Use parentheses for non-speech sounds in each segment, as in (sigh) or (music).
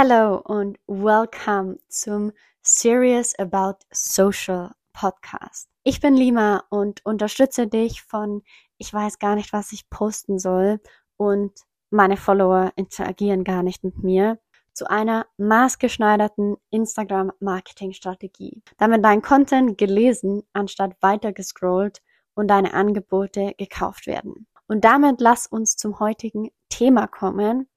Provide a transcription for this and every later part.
Hello und welcome zum Serious About Social Podcast. Ich bin Lima und unterstütze dich von ich weiß gar nicht, was ich posten soll und meine Follower interagieren gar nicht mit mir zu einer maßgeschneiderten Instagram-Marketing-Strategie, damit dein Content gelesen anstatt weiter gescrollt und deine Angebote gekauft werden. Und damit lass uns zum heutigen Thema kommen.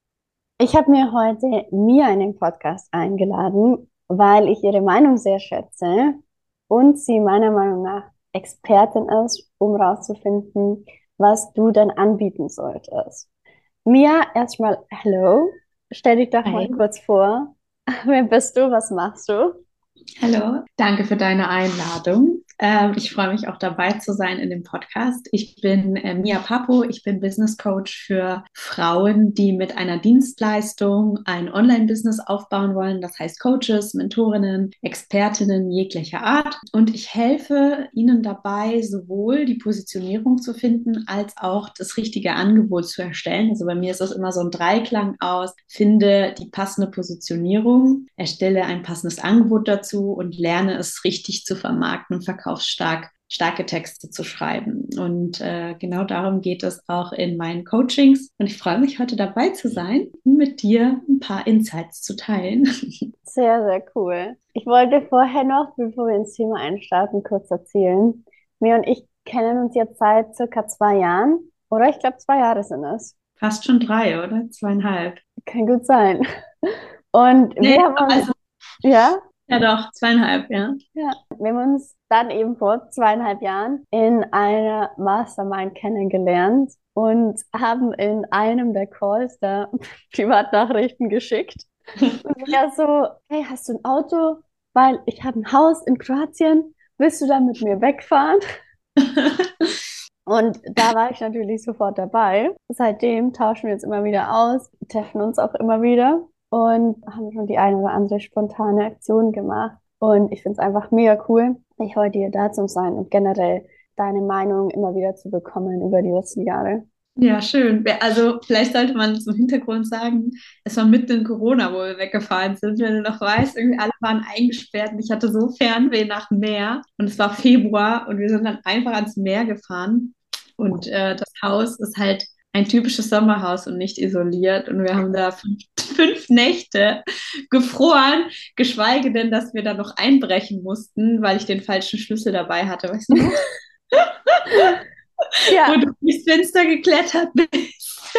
Ich habe mir heute Mia in den Podcast eingeladen, weil ich ihre Meinung sehr schätze und sie meiner Meinung nach Expertin ist, um rauszufinden, was du dann anbieten solltest. Mia, erstmal Hallo. Stell dich doch Hi. mal kurz vor. (laughs) Wer bist du? Was machst du? Hallo, danke für deine Einladung. Ähm, ich freue mich auch dabei zu sein in dem Podcast. Ich bin äh, Mia Papo, ich bin Business Coach für Frauen, die mit einer Dienstleistung ein Online-Business aufbauen wollen. Das heißt Coaches, Mentorinnen, Expertinnen jeglicher Art. Und ich helfe ihnen dabei, sowohl die Positionierung zu finden, als auch das richtige Angebot zu erstellen. Also bei mir ist das immer so ein Dreiklang aus. Finde die passende Positionierung, erstelle ein passendes Angebot dazu und lerne es richtig zu vermarkten und verkaufen verkaufsstark starke Texte zu schreiben. Und äh, genau darum geht es auch in meinen Coachings. Und ich freue mich, heute dabei zu sein, um mit dir ein paar Insights zu teilen. (laughs) Sehr, sehr cool. Ich wollte vorher noch, bevor wir ins Thema einstarten, kurz erzählen. Mir und ich kennen uns jetzt seit circa zwei Jahren. Oder ich glaube, zwei Jahre sind es. Fast schon drei, oder? Zweieinhalb. Kann gut sein. (laughs) Und nee, wir haben uns, also, ja? Ja, doch, zweieinhalb, ja. Ja, wir haben uns dann eben vor zweieinhalb Jahren in einer Mastermind kennengelernt und haben in einem der Calls da (laughs) Privatnachrichten geschickt. (laughs) Und ja so, hey, hast du ein Auto? Weil ich habe ein Haus in Kroatien. Willst du da mit mir wegfahren? (laughs) Und da war ich natürlich sofort dabei. Seitdem tauschen wir uns immer wieder aus, treffen uns auch immer wieder und haben schon die eine oder andere spontane Aktion gemacht. Und ich finde es einfach mega cool, dich heute hier da zu sein und generell deine Meinung immer wieder zu bekommen über die letzten Jahre. Ja, schön. Also vielleicht sollte man zum Hintergrund sagen, es war mitten in Corona, wo wir weggefahren sind. Wenn du noch weißt, irgendwie alle waren eingesperrt und ich hatte so Fernweh nach Meer und es war Februar und wir sind dann einfach ans Meer gefahren und äh, das Haus ist halt ein typisches Sommerhaus und nicht isoliert. Und wir haben da fünf, (laughs) fünf, Nächte gefroren, geschweige denn, dass wir da noch einbrechen mussten, weil ich den falschen Schlüssel dabei hatte. Weißt du (laughs) ja. Wo du durchs Fenster geklettert bist.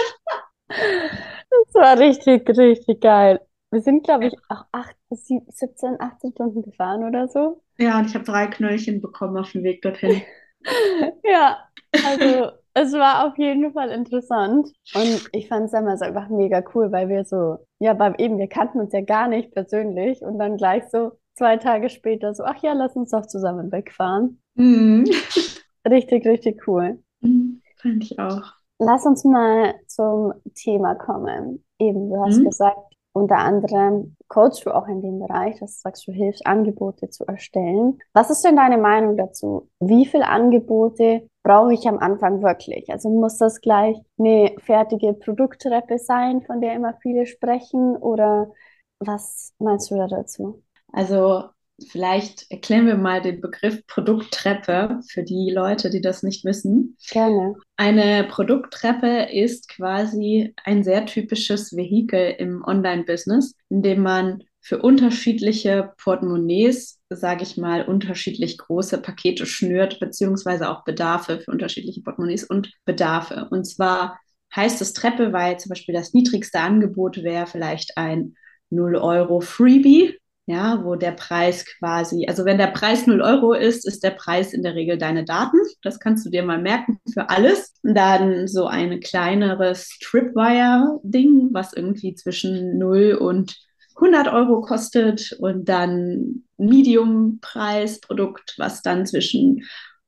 das war richtig, richtig geil. Wir sind, glaube ich, auch 8, 17, 18 Stunden gefahren oder so. Ja, und ich habe drei Knöllchen bekommen auf dem Weg dorthin. (laughs) ja, also es war auf jeden Fall interessant. Und ich fand es damals einfach mega cool, weil wir so, ja, weil eben, wir kannten uns ja gar nicht persönlich und dann gleich so zwei Tage später so, ach ja, lass uns doch zusammen wegfahren. Mhm. (laughs) Richtig, richtig cool. Mhm, fand ich auch. Lass uns mal zum Thema kommen. Eben, du hast mhm. gesagt, unter anderem coachst du auch in dem Bereich, dass du sagst, du hilfst, Angebote zu erstellen. Was ist denn deine Meinung dazu? Wie viele Angebote brauche ich am Anfang wirklich? Also muss das gleich eine fertige Produkttreppe sein, von der immer viele sprechen? Oder was meinst du da dazu? Also vielleicht erklären wir mal den Begriff Produkttreppe für die Leute, die das nicht wissen. Gerne. Eine Produkttreppe ist quasi ein sehr typisches Vehikel im Online-Business, in dem man für unterschiedliche Portemonnaies, sage ich mal, unterschiedlich große Pakete schnürt, beziehungsweise auch Bedarfe für unterschiedliche Portemonnaies und Bedarfe. Und zwar heißt es Treppe, weil zum Beispiel das niedrigste Angebot wäre vielleicht ein 0 Euro Freebie, ja, wo der Preis quasi, also wenn der Preis 0 Euro ist, ist der Preis in der Regel deine Daten. Das kannst du dir mal merken für alles. Dann so ein kleineres Tripwire-Ding, was irgendwie zwischen 0 und 100 Euro kostet und dann Medium-Preis-Produkt, was dann zwischen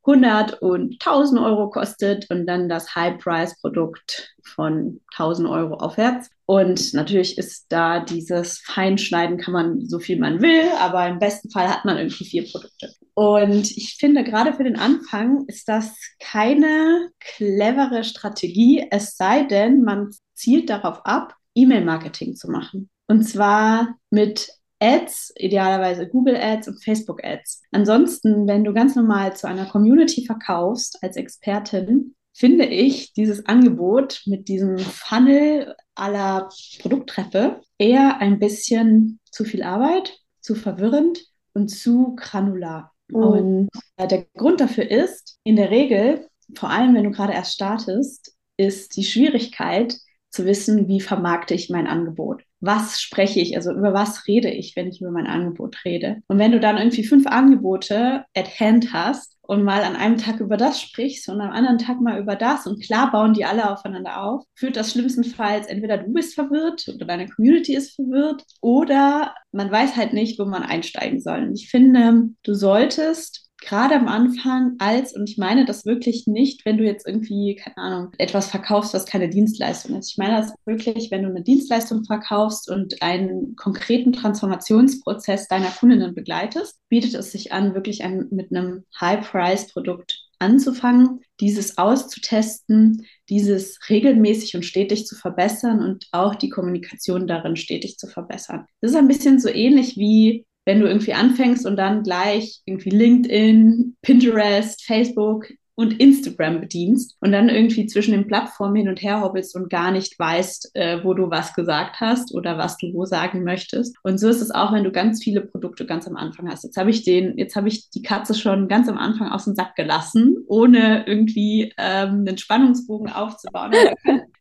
100 und 1000 Euro kostet und dann das High-Price-Produkt von 1000 Euro aufwärts. Und natürlich ist da dieses Feinschneiden, kann man so viel man will, aber im besten Fall hat man irgendwie vier Produkte. Und ich finde, gerade für den Anfang ist das keine clevere Strategie, es sei denn, man zielt darauf ab, E-Mail-Marketing zu machen. Und zwar mit Ads, idealerweise Google Ads und Facebook Ads. Ansonsten, wenn du ganz normal zu einer Community verkaufst als Expertin, finde ich dieses Angebot mit diesem Funnel aller Produkttreppe eher ein bisschen zu viel Arbeit, zu verwirrend und zu granular. Mhm. Und äh, der Grund dafür ist, in der Regel, vor allem wenn du gerade erst startest, ist die Schwierigkeit zu wissen, wie vermarkte ich mein Angebot was spreche ich, also über was rede ich, wenn ich über mein Angebot rede. Und wenn du dann irgendwie fünf Angebote at hand hast und mal an einem Tag über das sprichst und am anderen Tag mal über das und klar bauen die alle aufeinander auf, führt das schlimmstenfalls entweder du bist verwirrt oder deine Community ist verwirrt oder man weiß halt nicht, wo man einsteigen soll. Und ich finde, du solltest gerade am Anfang als, und ich meine das wirklich nicht, wenn du jetzt irgendwie, keine Ahnung, etwas verkaufst, was keine Dienstleistung ist. Ich meine das wirklich, wenn du eine Dienstleistung verkaufst und einen konkreten Transformationsprozess deiner Kundinnen begleitest, bietet es sich an, wirklich ein, mit einem High-Price-Produkt anzufangen, dieses auszutesten, dieses regelmäßig und stetig zu verbessern und auch die Kommunikation darin stetig zu verbessern. Das ist ein bisschen so ähnlich wie wenn du irgendwie anfängst und dann gleich irgendwie LinkedIn, Pinterest, Facebook und Instagram bedienst und dann irgendwie zwischen den Plattformen hin und her hobbelst und gar nicht weißt, äh, wo du was gesagt hast oder was du wo sagen möchtest. Und so ist es auch, wenn du ganz viele Produkte ganz am Anfang hast. Jetzt habe ich den, jetzt habe ich die Katze schon ganz am Anfang aus dem Sack gelassen, ohne irgendwie ähm, einen Spannungsbogen aufzubauen.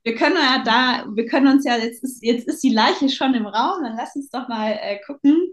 Wir können, ja da, wir können uns ja, jetzt ist, jetzt ist die Leiche schon im Raum, dann lass uns doch mal äh, gucken,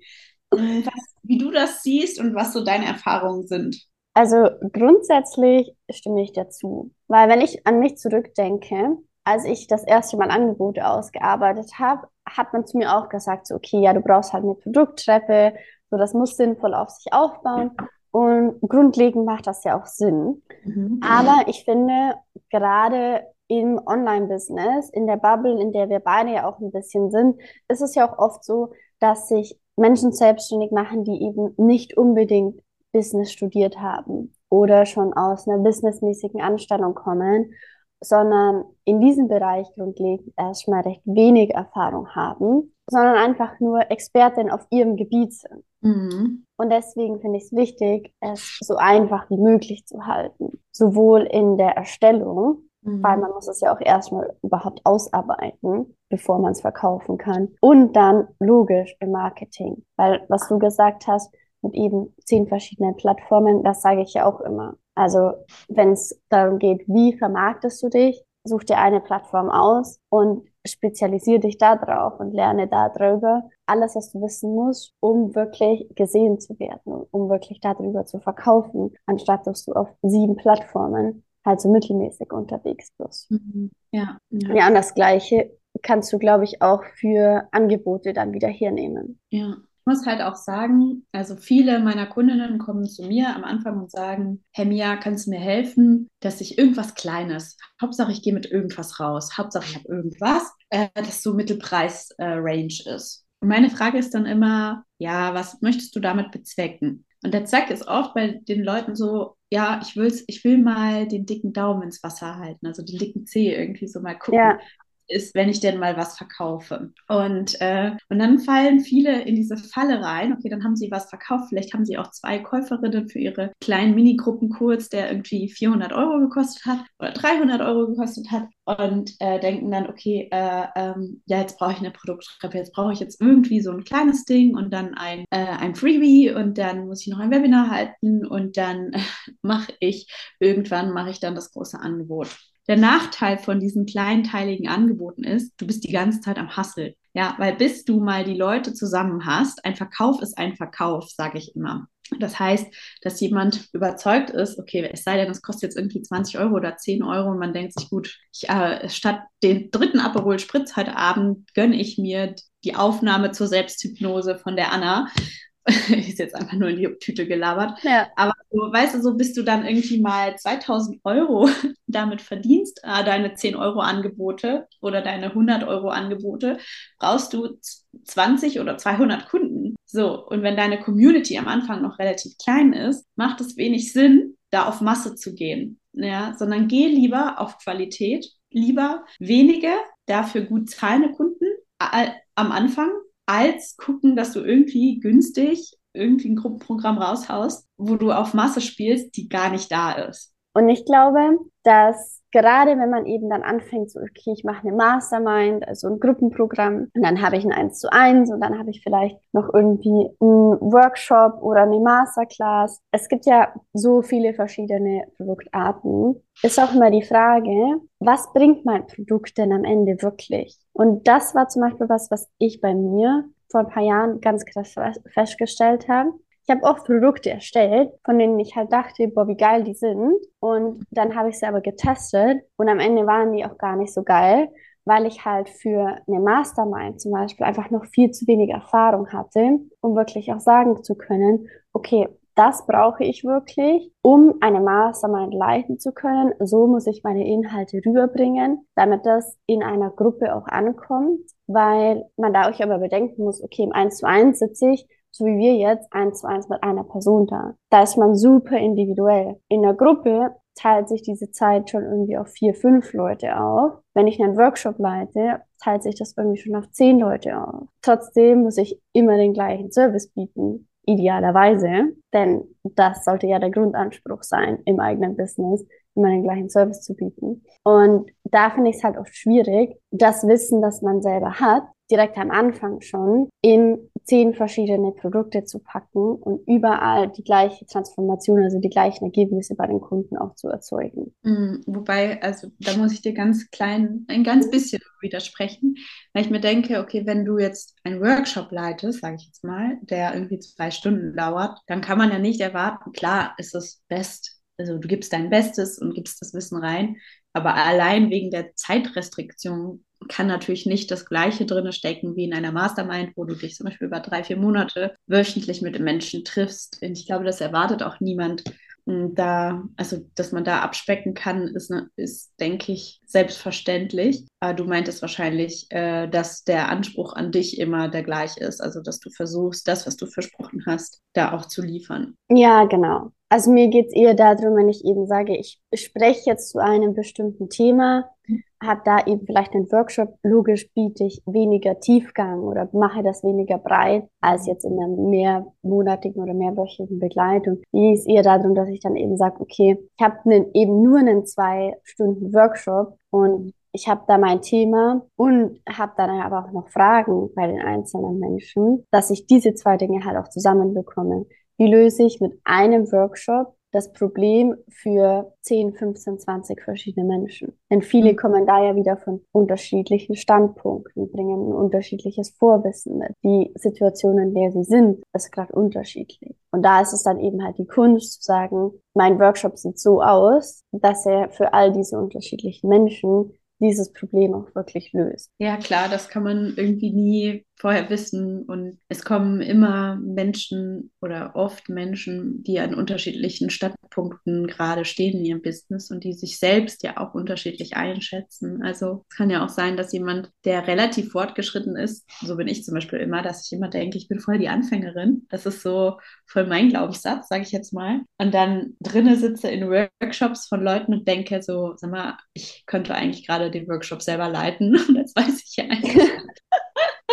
was, wie du das siehst und was so deine Erfahrungen sind. Also grundsätzlich stimme ich dazu, weil wenn ich an mich zurückdenke, als ich das erste Mal Angebote ausgearbeitet habe, hat man zu mir auch gesagt, so, okay, ja, du brauchst halt eine Produkttreppe, so das muss sinnvoll auf sich aufbauen. Und grundlegend macht das ja auch Sinn. Mhm. Aber ich finde, gerade im Online-Business, in der Bubble, in der wir beide ja auch ein bisschen sind, ist es ja auch oft so, dass sich Menschen selbstständig machen, die eben nicht unbedingt Business studiert haben oder schon aus einer businessmäßigen Anstellung kommen, sondern in diesem Bereich grundlegend erstmal recht wenig Erfahrung haben, sondern einfach nur Expertin auf ihrem Gebiet sind. Mhm. Und deswegen finde ich es wichtig, es so einfach wie möglich zu halten, sowohl in der Erstellung Mhm. Weil man muss es ja auch erstmal überhaupt ausarbeiten, bevor man es verkaufen kann. Und dann logisch im Marketing. Weil was du gesagt hast, mit eben zehn verschiedenen Plattformen, das sage ich ja auch immer. Also wenn es darum geht, wie vermarktest du dich, such dir eine Plattform aus und spezialisiere dich da drauf und lerne darüber alles, was du wissen musst, um wirklich gesehen zu werden, um wirklich darüber zu verkaufen, anstatt dass du auf sieben Plattformen halt so mittelmäßig unterwegs bist. Mhm. Ja, ja. ja, und das Gleiche kannst du, glaube ich, auch für Angebote dann wieder hernehmen. Ja. Ich muss halt auch sagen, also viele meiner Kundinnen kommen zu mir am Anfang und sagen, hey Mia, kannst du mir helfen, dass ich irgendwas Kleines, Hauptsache ich gehe mit irgendwas raus, Hauptsache ich habe irgendwas, äh, das so Mittelpreis-Range äh, ist. Und meine Frage ist dann immer, ja, was möchtest du damit bezwecken? Und der Zack ist oft bei den Leuten so, ja, ich will's, ich will mal den dicken Daumen ins Wasser halten, also den dicken Zeh irgendwie so mal gucken. Ja ist, wenn ich denn mal was verkaufe. Und, äh, und dann fallen viele in diese Falle rein. Okay, dann haben sie was verkauft. Vielleicht haben sie auch zwei Käuferinnen für ihre kleinen Minigruppen-Kurs, der irgendwie 400 Euro gekostet hat oder 300 Euro gekostet hat und äh, denken dann, okay, äh, ähm, ja, jetzt brauche ich eine Produkttreppe, jetzt brauche ich jetzt irgendwie so ein kleines Ding und dann ein, äh, ein Freebie und dann muss ich noch ein Webinar halten und dann (laughs) mache ich, irgendwann mache ich dann das große Angebot. Der Nachteil von diesen kleinteiligen Angeboten ist, du bist die ganze Zeit am Hustle. Ja, weil bis du mal die Leute zusammen hast, ein Verkauf ist ein Verkauf, sage ich immer. Das heißt, dass jemand überzeugt ist, okay, es sei denn, es kostet jetzt irgendwie 20 Euro oder 10 Euro und man denkt sich, gut, ich, äh, statt den dritten Aperol Spritz heute Abend gönne ich mir die Aufnahme zur Selbsthypnose von der Anna (laughs) ist jetzt einfach nur in die Tüte gelabert. Ja. Aber so, weißt du, so bist du dann irgendwie mal 2000 Euro (laughs) damit verdienst, äh, deine 10 Euro Angebote oder deine 100 Euro Angebote, brauchst du 20 oder 200 Kunden. So, und wenn deine Community am Anfang noch relativ klein ist, macht es wenig Sinn, da auf Masse zu gehen. Ja, sondern geh lieber auf Qualität, lieber wenige, dafür gut zahlende Kunden am Anfang als gucken, dass du irgendwie günstig irgendwie ein Gruppenprogramm raushaust, wo du auf Masse spielst, die gar nicht da ist. Und ich glaube, dass gerade wenn man eben dann anfängt, so, okay, ich mache eine Mastermind, also ein Gruppenprogramm, und dann habe ich ein 1 zu 1 und dann habe ich vielleicht noch irgendwie einen Workshop oder eine Masterclass. Es gibt ja so viele verschiedene Produktarten. Ist auch immer die Frage, was bringt mein Produkt denn am Ende wirklich? Und das war zum Beispiel was, was ich bei mir vor ein paar Jahren ganz krass festgestellt habe. Ich habe auch Produkte erstellt, von denen ich halt dachte, boah, wie geil die sind. Und dann habe ich sie aber getestet und am Ende waren die auch gar nicht so geil, weil ich halt für eine Mastermind zum Beispiel einfach noch viel zu wenig Erfahrung hatte, um wirklich auch sagen zu können, okay, das brauche ich wirklich, um eine Mastermind leiten zu können. So muss ich meine Inhalte rüberbringen, damit das in einer Gruppe auch ankommt, weil man da auch aber bedenken muss, okay, im 1 zu 1 sitze ich, so wie wir jetzt, 1 zu 1 mit einer Person da. Da ist man super individuell. In der Gruppe teilt sich diese Zeit schon irgendwie auf vier, fünf Leute auf. Wenn ich einen Workshop leite, teilt sich das irgendwie schon auf zehn Leute auf. Trotzdem muss ich immer den gleichen Service bieten idealerweise, denn das sollte ja der Grundanspruch sein, im eigenen Business immer den gleichen Service zu bieten. Und da finde ich es halt oft schwierig, das Wissen, das man selber hat, direkt am Anfang schon in zehn verschiedene Produkte zu packen und überall die gleiche Transformation, also die gleichen Ergebnisse bei den Kunden auch zu erzeugen. Mhm, wobei, also da muss ich dir ganz klein, ein ganz bisschen widersprechen, weil ich mir denke, okay, wenn du jetzt einen Workshop leitest, sage ich jetzt mal, der irgendwie zwei Stunden dauert, dann kann man ja nicht erwarten, klar ist es best, also du gibst dein Bestes und gibst das Wissen rein, aber allein wegen der Zeitrestriktion kann natürlich nicht das Gleiche drin stecken wie in einer Mastermind, wo du dich zum Beispiel über drei, vier Monate wöchentlich mit Menschen triffst. Und ich glaube, das erwartet auch niemand. Da, also, dass man da abspecken kann, ist, ne, ist denke ich, selbstverständlich. Aber du meintest wahrscheinlich, äh, dass der Anspruch an dich immer der gleiche ist. Also, dass du versuchst, das, was du versprochen hast, da auch zu liefern. Ja, genau. Also mir geht es eher darum, wenn ich eben sage, ich spreche jetzt zu einem bestimmten Thema, habe da eben vielleicht einen Workshop, logisch biete ich weniger Tiefgang oder mache das weniger breit als jetzt in einer mehrmonatigen oder mehrwöchigen Begleitung. Mir ist eher darum, dass ich dann eben sage, okay, ich habe eben nur einen zwei Stunden Workshop und ich habe da mein Thema und habe dann aber auch noch Fragen bei den einzelnen Menschen, dass ich diese zwei Dinge halt auch zusammenbekomme. Wie löse ich mit einem Workshop das Problem für 10, 15, 20 verschiedene Menschen. Denn viele mhm. kommen da ja wieder von unterschiedlichen Standpunkten, bringen ein unterschiedliches Vorwissen mit. Die Situation, in der sie sind, ist gerade unterschiedlich. Und da ist es dann eben halt die Kunst zu sagen, mein Workshop sieht so aus, dass er für all diese unterschiedlichen Menschen dieses Problem auch wirklich löst. Ja, klar, das kann man irgendwie nie vorher wissen. Und es kommen immer Menschen oder oft Menschen, die an unterschiedlichen Standpunkten gerade stehen in ihrem Business und die sich selbst ja auch unterschiedlich einschätzen. Also es kann ja auch sein, dass jemand, der relativ fortgeschritten ist, so bin ich zum Beispiel immer, dass ich immer denke, ich bin voll die Anfängerin. Das ist so voll mein Glaubenssatz, sage ich jetzt mal. Und dann drinne sitze in Workshops von Leuten und denke so, sag mal, ich könnte eigentlich gerade den Workshop selber leiten. (laughs) Und das weiß ich ja eigentlich.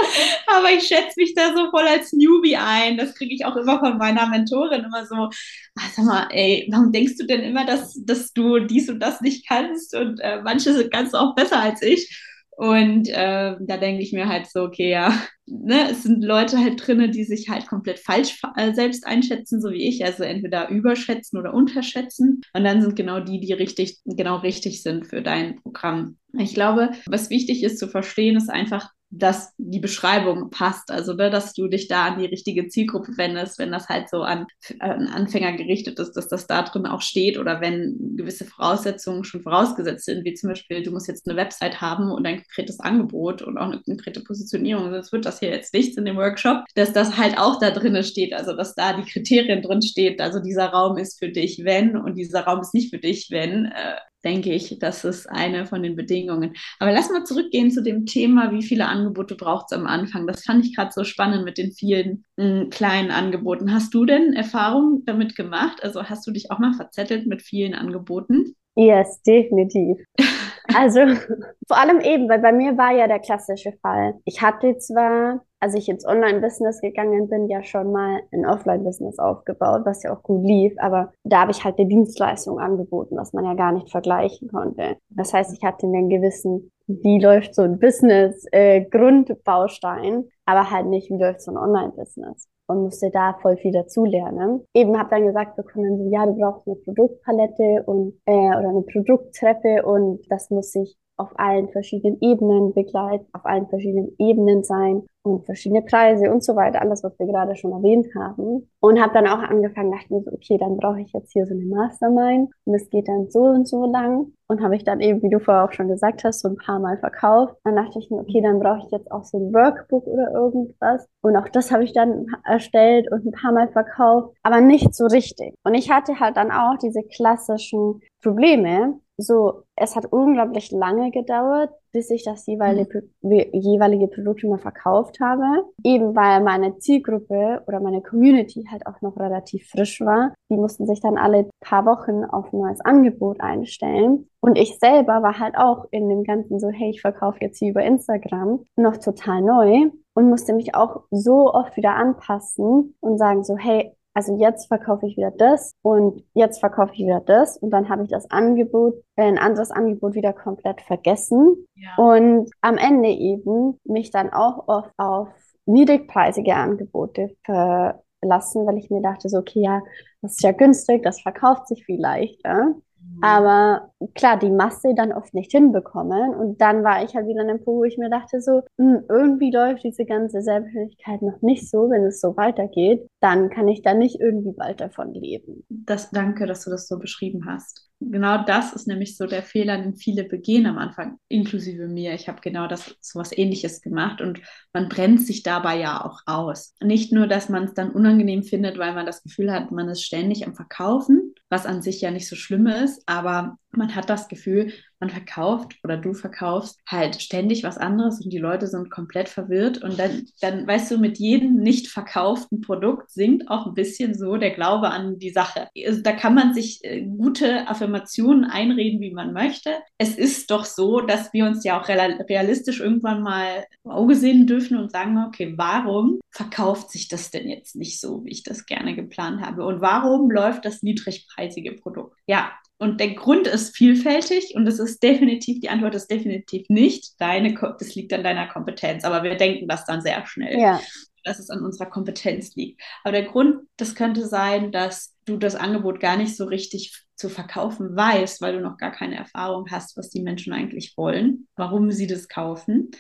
(laughs) Aber ich schätze mich da so voll als Newbie ein. Das kriege ich auch immer von meiner Mentorin immer so. Ah, sag mal, ey, warum denkst du denn immer, dass, dass du dies und das nicht kannst? Und äh, manche kannst du auch besser als ich. Und äh, da denke ich mir halt so, okay, ja, ne, es sind Leute halt drin, die sich halt komplett falsch äh, selbst einschätzen, so wie ich, also entweder überschätzen oder unterschätzen. Und dann sind genau die, die richtig, genau richtig sind für dein Programm. Ich glaube, was wichtig ist zu verstehen, ist einfach, dass die Beschreibung passt. Also, ne, dass du dich da an die richtige Zielgruppe wendest, wenn das halt so an, an Anfänger gerichtet ist, dass das da drin auch steht oder wenn gewisse Voraussetzungen schon vorausgesetzt sind, wie zum Beispiel, du musst jetzt eine Website haben und ein konkretes Angebot und auch eine konkrete Positionierung, sonst wird das hier jetzt nichts in dem Workshop, dass das halt auch da drin steht, also dass da die Kriterien drin steht, also dieser Raum ist für dich, wenn und dieser Raum ist nicht für dich, wenn. Äh, denke ich, das ist eine von den Bedingungen. Aber lass mal zurückgehen zu dem Thema, wie viele Angebote braucht es am Anfang. Das fand ich gerade so spannend mit den vielen mh, hm, kleinen Angeboten. Hast du denn Erfahrungen damit gemacht? Also hast du dich auch mal verzettelt mit vielen Angeboten? Yes, definitiv. (laughs) Also (laughs) vor allem eben, weil bei mir war ja der klassische Fall. Ich hatte zwar, als ich ins Online-Business gegangen bin, ja schon mal ein Offline-Business aufgebaut, was ja auch gut lief, aber da habe ich halt eine Dienstleistung angeboten, was man ja gar nicht vergleichen konnte. Das heißt, ich hatte einen gewissen, wie läuft so ein Business, äh, Grundbaustein, aber halt nicht, wie läuft so ein Online-Business und musste da voll viel dazulernen. Eben habe dann gesagt bekommen, so, ja, du brauchst eine Produktpalette und äh, oder eine Produkttreppe und das muss sich auf allen verschiedenen Ebenen begleiten, auf allen verschiedenen Ebenen sein und verschiedene Preise und so weiter, alles, was wir gerade schon erwähnt haben. Und habe dann auch angefangen, dachte mir so, okay, dann brauche ich jetzt hier so eine Mastermind und es geht dann so und so lang. Und habe ich dann eben, wie du vorher auch schon gesagt hast, so ein paar Mal verkauft. Dann dachte ich mir, okay, dann brauche ich jetzt auch so ein Workbook oder irgendwas. Und auch das habe ich dann erstellt und ein paar Mal verkauft, aber nicht so richtig. Und ich hatte halt dann auch diese klassischen Probleme, so, es hat unglaublich lange gedauert, bis ich das jeweilige, mhm. jeweilige Produkt immer verkauft habe. Eben weil meine Zielgruppe oder meine Community halt auch noch relativ frisch war. Die mussten sich dann alle paar Wochen auf ein neues Angebot einstellen. Und ich selber war halt auch in dem Ganzen so, hey, ich verkaufe jetzt hier über Instagram noch total neu und musste mich auch so oft wieder anpassen und sagen so, hey, also jetzt verkaufe ich wieder das und jetzt verkaufe ich wieder das und dann habe ich das Angebot, äh, ein anderes Angebot wieder komplett vergessen ja. und am Ende eben mich dann auch oft auf niedrigpreisige Angebote verlassen, weil ich mir dachte so, okay, ja, das ist ja günstig, das verkauft sich viel leichter. Mhm. Aber klar, die Masse dann oft nicht hinbekommen. Und dann war ich halt wieder an einem Punkt, wo ich mir dachte, so, mh, hm, irgendwie läuft diese ganze Selbstständigkeit noch nicht so, wenn es so weitergeht, dann kann ich da nicht irgendwie bald davon leben. Das, danke, dass du das so beschrieben hast genau das ist nämlich so der Fehler, den viele begehen am Anfang, inklusive mir. Ich habe genau das so was ähnliches gemacht und man brennt sich dabei ja auch aus. Nicht nur, dass man es dann unangenehm findet, weil man das Gefühl hat, man ist ständig am Verkaufen, was an sich ja nicht so schlimm ist, aber man hat das Gefühl, man verkauft oder du verkaufst halt ständig was anderes und die Leute sind komplett verwirrt und dann, dann weißt du, mit jedem nicht verkauften Produkt sinkt auch ein bisschen so der Glaube an die Sache. Also da kann man sich äh, gute Affirmationen einreden, wie man möchte. Es ist doch so, dass wir uns ja auch realistisch irgendwann mal Auge sehen dürfen und sagen, okay, warum verkauft sich das denn jetzt nicht so, wie ich das gerne geplant habe? Und warum läuft das niedrigpreisige Produkt? Ja, und der Grund ist vielfältig und es ist definitiv, die Antwort ist definitiv nicht deine, das liegt an deiner Kompetenz, aber wir denken das dann sehr schnell, ja. dass es an unserer Kompetenz liegt. Aber der Grund, das könnte sein, dass du das Angebot gar nicht so richtig zu verkaufen weißt, weil du noch gar keine Erfahrung hast, was die Menschen eigentlich wollen, warum sie das kaufen,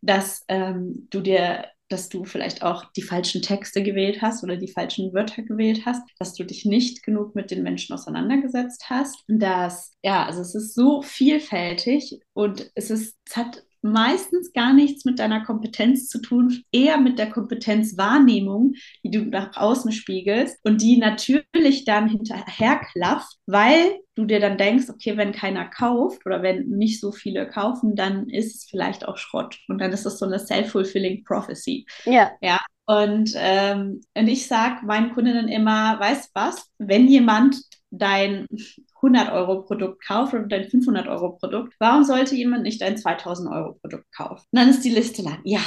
dass ähm, du dir dass du vielleicht auch die falschen Texte gewählt hast oder die falschen Wörter gewählt hast, dass du dich nicht genug mit den Menschen auseinandergesetzt hast. Dass, ja, also es ist so vielfältig und es ist, es hat meistens gar nichts mit deiner Kompetenz zu tun, eher mit der Kompetenzwahrnehmung, die du nach außen spiegelst und die natürlich dann hinterherklafft, weil du dir dann denkst, okay, wenn keiner kauft oder wenn nicht so viele kaufen, dann ist es vielleicht auch Schrott und dann ist es so eine self-fulfilling prophecy. Ja. Ja. Und, ähm, und ich sage meinen Kundinnen immer, weißt was, wenn jemand dein 100 Euro Produkt kauft oder dein 500 Euro Produkt, warum sollte jemand nicht dein 2000 Euro Produkt kaufen? Und dann ist die Liste lang. Ja,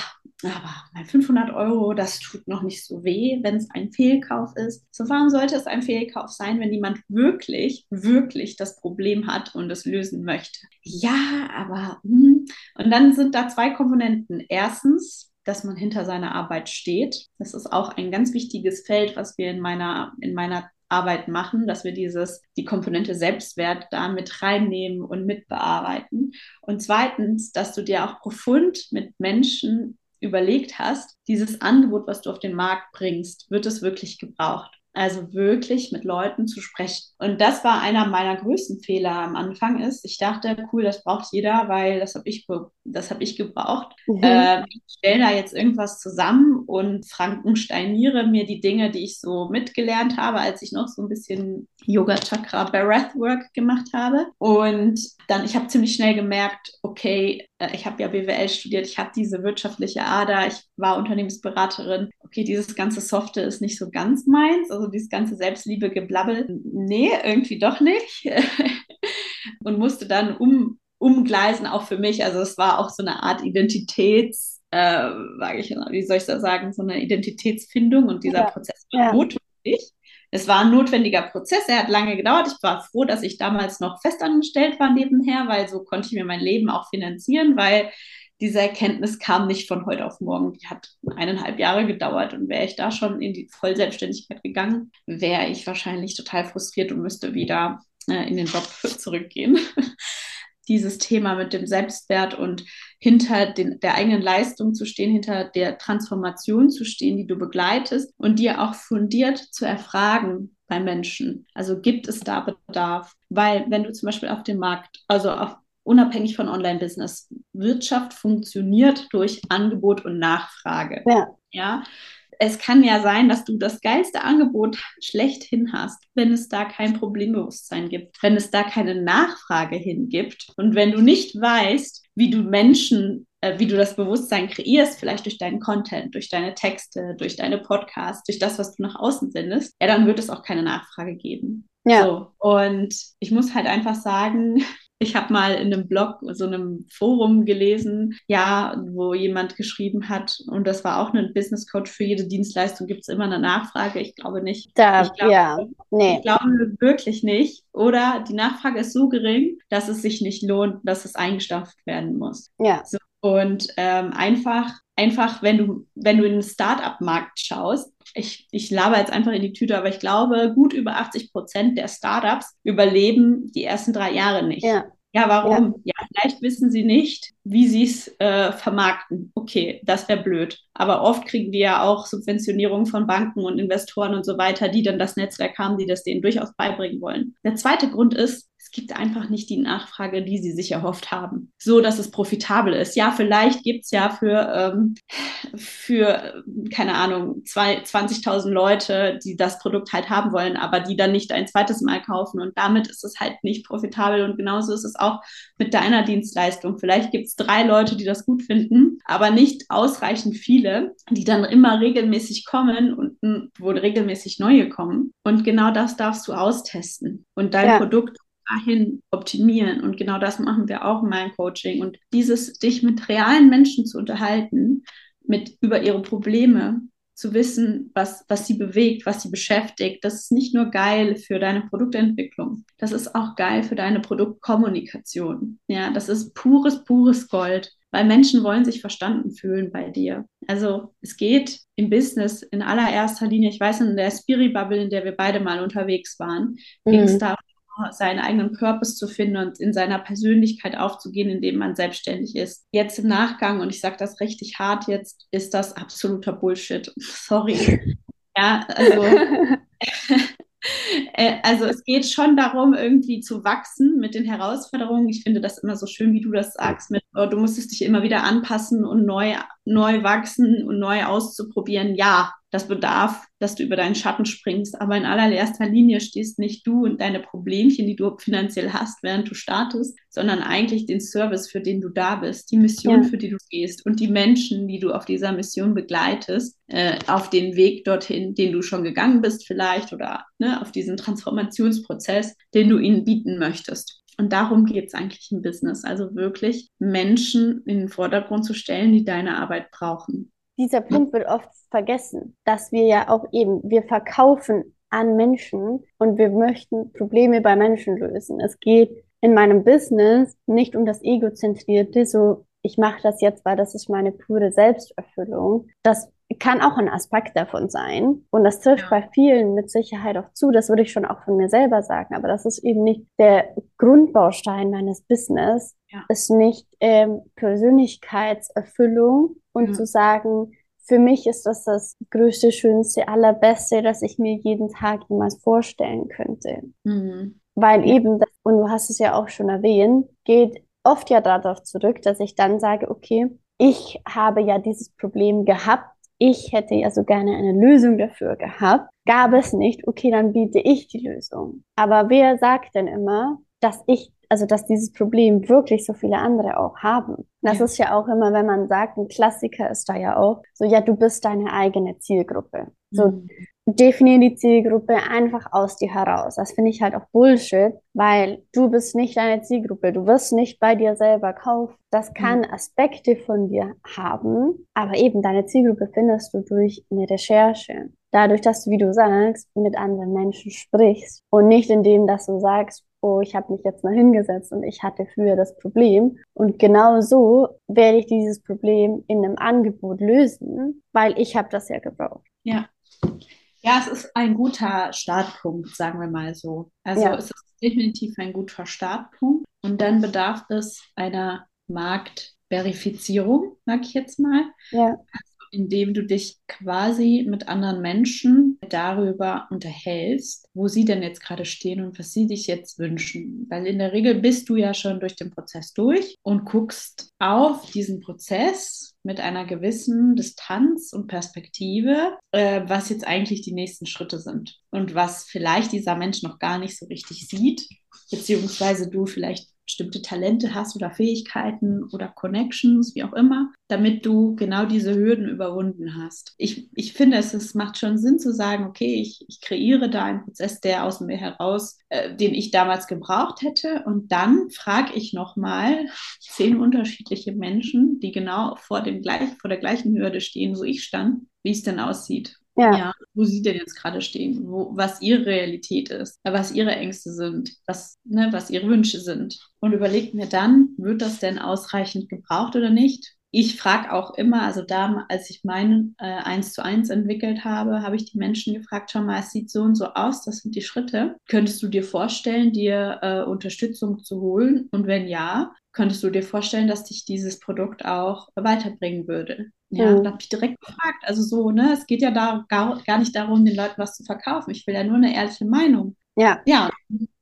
aber mein 500 Euro, das tut noch nicht so weh, wenn es ein Fehlkauf ist. So, warum sollte es ein Fehlkauf sein, wenn jemand wirklich, wirklich das Problem hat und es lösen möchte? Ja, aber, hm. und dann sind da zwei Komponenten. Erstens, dass man hinter seiner Arbeit steht. Das ist auch ein ganz wichtiges Feld, was wir in meiner, in meiner Arbeit machen, dass wir dieses, die Komponente Selbstwert da mit reinnehmen und mitbearbeiten. Und zweitens, dass du dir auch profund mit Menschen überlegt hast, dieses Angebot, was du auf den Markt bringst, wird es wirklich gebraucht? Also wirklich mit Leuten zu sprechen. Und das war einer meiner größten Fehler am Anfang ist. Ich dachte, cool, das braucht jeder, weil das habe ich, das hab ich gebraucht. Mhm. Äh, ich stelle da jetzt irgendwas zusammen und frankensteiniere mir die Dinge, die ich so mitgelernt habe, als ich noch so ein bisschen Yoga Chakra Breathwork gemacht habe. Und dann, ich habe ziemlich schnell gemerkt, okay, äh, ich habe ja BWL studiert, ich habe diese wirtschaftliche Ader, ich war Unternehmensberaterin. Okay, dieses ganze Softe ist nicht so ganz meins, also dieses ganze Selbstliebe geblabbel, nee, irgendwie doch nicht. (laughs) und musste dann um umgleisen, auch für mich. Also es war auch so eine Art Identitäts, äh, ich, wie soll ich das sagen, so eine Identitätsfindung und dieser ja. Prozess war ja. notwendig. Es war ein notwendiger Prozess, er hat lange gedauert. Ich war froh, dass ich damals noch festangestellt war nebenher, weil so konnte ich mir mein Leben auch finanzieren, weil diese Erkenntnis kam nicht von heute auf morgen. Die hat eineinhalb Jahre gedauert und wäre ich da schon in die Vollselbstständigkeit gegangen, wäre ich wahrscheinlich total frustriert und müsste wieder äh, in den Job zurückgehen. (laughs) Dieses Thema mit dem Selbstwert und hinter den, der eigenen Leistung zu stehen, hinter der Transformation zu stehen, die du begleitest und dir auch fundiert zu erfragen bei Menschen. Also gibt es da Bedarf? Weil wenn du zum Beispiel auf dem Markt, also auf unabhängig von Online-Business. Wirtschaft funktioniert durch Angebot und Nachfrage. Ja. ja. Es kann ja sein, dass du das geilste Angebot schlechthin hast, wenn es da kein Problembewusstsein gibt, wenn es da keine Nachfrage hingibt und wenn du nicht weißt, wie du Menschen, äh, wie du das Bewusstsein kreierst, vielleicht durch deinen Content, durch deine Texte, durch deine Podcasts, durch das, was du nach außen sendest, ja, dann wird es auch keine Nachfrage geben. Ja. So, und ich muss halt einfach sagen, ich habe mal in einem Blog, so einem Forum gelesen, ja, wo jemand geschrieben hat, und das war auch ein Business Coach, für jede Dienstleistung gibt es immer eine Nachfrage. Ich glaube nicht. Da, ich glaube, ja, nee. Ich glaube wirklich nicht. Oder die Nachfrage ist so gering, dass es sich nicht lohnt, dass es eingestampft werden muss. Ja. So, und ähm, einfach, einfach, wenn du, wenn du in den Startup-Markt schaust, ich, ich laber jetzt einfach in die Tüte, aber ich glaube, gut über 80 Prozent der Startups überleben die ersten drei Jahre nicht. Ja. Ja, warum? Ja. ja, vielleicht wissen sie nicht, wie sie es äh, vermarkten. Okay, das wäre blöd. Aber oft kriegen wir ja auch Subventionierung von Banken und Investoren und so weiter, die dann das Netzwerk haben, die das denen durchaus beibringen wollen. Der zweite Grund ist, es gibt einfach nicht die Nachfrage, die sie sich erhofft haben, so dass es profitabel ist. Ja, vielleicht gibt es ja für, ähm, für keine Ahnung, 20.000 Leute, die das Produkt halt haben wollen, aber die dann nicht ein zweites Mal kaufen. Und damit ist es halt nicht profitabel. Und genauso ist es auch mit deiner Dienstleistung. Vielleicht gibt es drei Leute, die das gut finden, aber nicht ausreichend viele, die dann immer regelmäßig kommen und wo regelmäßig neue kommen. Und genau das darfst du austesten und dein ja. Produkt dahin optimieren. Und genau das machen wir auch in meinem Coaching. Und dieses, dich mit realen Menschen zu unterhalten, mit über ihre Probleme, zu wissen, was, was sie bewegt, was sie beschäftigt, das ist nicht nur geil für deine Produktentwicklung, das ist auch geil für deine Produktkommunikation. Ja, das ist pures, pures Gold, weil Menschen wollen sich verstanden fühlen bei dir. Also es geht im Business in allererster Linie, ich weiß, in der Spirit-Bubble, in der wir beide mal unterwegs waren, mhm. ging es darum, seinen eigenen Purpose zu finden und in seiner Persönlichkeit aufzugehen, indem man selbstständig ist. Jetzt im Nachgang, und ich sage das richtig hart jetzt, ist das absoluter Bullshit. (laughs) Sorry. (laughs) ja, also (laughs) Äh, also es geht schon darum, irgendwie zu wachsen mit den Herausforderungen. Ich finde das immer so schön, wie du das sagst, mit oh, du musstest dich immer wieder anpassen und neu, neu wachsen und neu auszuprobieren. Ja, das bedarf, dass du über deinen Schatten springst. Aber in allererster Linie stehst nicht du und deine Problemchen, die du finanziell hast, während du startest, sondern eigentlich den Service, für den du da bist, die Mission, ja. für die du gehst und die Menschen, die du auf dieser Mission begleitest, äh, auf den Weg dorthin, den du schon gegangen bist vielleicht oder ne, auf diesen Transformationsprozess, den du ihnen bieten möchtest. Und darum geht es eigentlich im Business. Also wirklich Menschen in den Vordergrund zu stellen, die deine Arbeit brauchen dieser Punkt wird oft vergessen, dass wir ja auch eben, wir verkaufen an Menschen und wir möchten Probleme bei Menschen lösen. Es geht in meinem Business nicht um das Egozentrierte, so ich mache das jetzt, weil das ist meine pure Selbsterfüllung. Das kann auch ein Aspekt davon sein. Und das trifft ja. bei vielen mit Sicherheit auch zu. Das würde ich schon auch von mir selber sagen. Aber das ist eben nicht der Grundbaustein meines Business. Ja. Ist nicht ähm, Persönlichkeitserfüllung und ja. zu sagen, für mich ist das das größte, schönste, allerbeste, das ich mir jeden Tag jemals vorstellen könnte. Mhm. Weil eben, das, und du hast es ja auch schon erwähnt, geht oft ja darauf zurück, dass ich dann sage, okay, ich habe ja dieses Problem gehabt, ich hätte ja so gerne eine Lösung dafür gehabt. Gab es nicht, okay, dann biete ich die Lösung. Aber wer sagt denn immer, dass ich, also dass dieses Problem wirklich so viele andere auch haben? Das ja. ist ja auch immer, wenn man sagt, ein Klassiker ist da ja auch, so ja, du bist deine eigene Zielgruppe. So, mhm. definiere die Zielgruppe einfach aus dir heraus. Das finde ich halt auch Bullshit, weil du bist nicht deine Zielgruppe. Du wirst nicht bei dir selber kaufen. Das kann mhm. Aspekte von dir haben, aber eben deine Zielgruppe findest du durch eine Recherche. Dadurch, dass du, wie du sagst, mit anderen Menschen sprichst und nicht indem, dass du sagst, oh, ich habe mich jetzt mal hingesetzt und ich hatte früher das Problem. Und genau so werde ich dieses Problem in einem Angebot lösen, weil ich habe das ja gebraucht. Ja. Ja, es ist ein guter Startpunkt, sagen wir mal so. Also ja. es ist definitiv ein guter Startpunkt. Und dann bedarf es einer Marktverifizierung, sag ich jetzt mal. Ja. Indem du dich quasi mit anderen Menschen darüber unterhältst, wo sie denn jetzt gerade stehen und was sie sich jetzt wünschen. Weil in der Regel bist du ja schon durch den Prozess durch und guckst auf diesen Prozess mit einer gewissen Distanz und Perspektive, äh, was jetzt eigentlich die nächsten Schritte sind und was vielleicht dieser Mensch noch gar nicht so richtig sieht, beziehungsweise du vielleicht bestimmte Talente hast oder Fähigkeiten oder Connections, wie auch immer, damit du genau diese Hürden überwunden hast. Ich, ich finde, es, es macht schon Sinn zu sagen, okay, ich, ich kreiere da einen Prozess, der aus mir heraus, äh, den ich damals gebraucht hätte. Und dann frage ich nochmal zehn unterschiedliche Menschen, die genau vor, dem gleich, vor der gleichen Hürde stehen, wo ich stand, wie es denn aussieht. Ja. ja. wo sie denn jetzt gerade stehen, wo, was ihre Realität ist, was ihre Ängste sind, was, ne, was ihre Wünsche sind. Und überlegt mir dann, wird das denn ausreichend gebraucht oder nicht? Ich frage auch immer, also da, als ich meinen äh, 1 zu 1 entwickelt habe, habe ich die Menschen gefragt, schau mal, es sieht so und so aus, das sind die Schritte. Könntest du dir vorstellen, dir äh, Unterstützung zu holen? Und wenn ja, könntest du dir vorstellen, dass dich dieses Produkt auch weiterbringen würde? Ja, mhm. da habe ich direkt gefragt. Also so, ne, es geht ja da gar, gar nicht darum, den Leuten was zu verkaufen. Ich will ja nur eine ehrliche Meinung. Ja. Ja,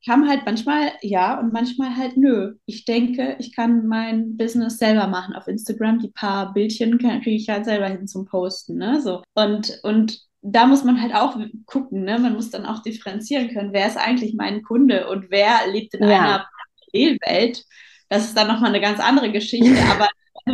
kam halt manchmal ja und manchmal halt nö. Ich denke, ich kann mein Business selber machen auf Instagram. Die paar Bildchen kriege ich halt selber hin zum Posten, ne? So. Und, und da muss man halt auch gucken, ne? Man muss dann auch differenzieren können, wer ist eigentlich mein Kunde und wer lebt in ja. einer Parallelwelt. Das ist dann nochmal eine ganz andere Geschichte, (laughs) aber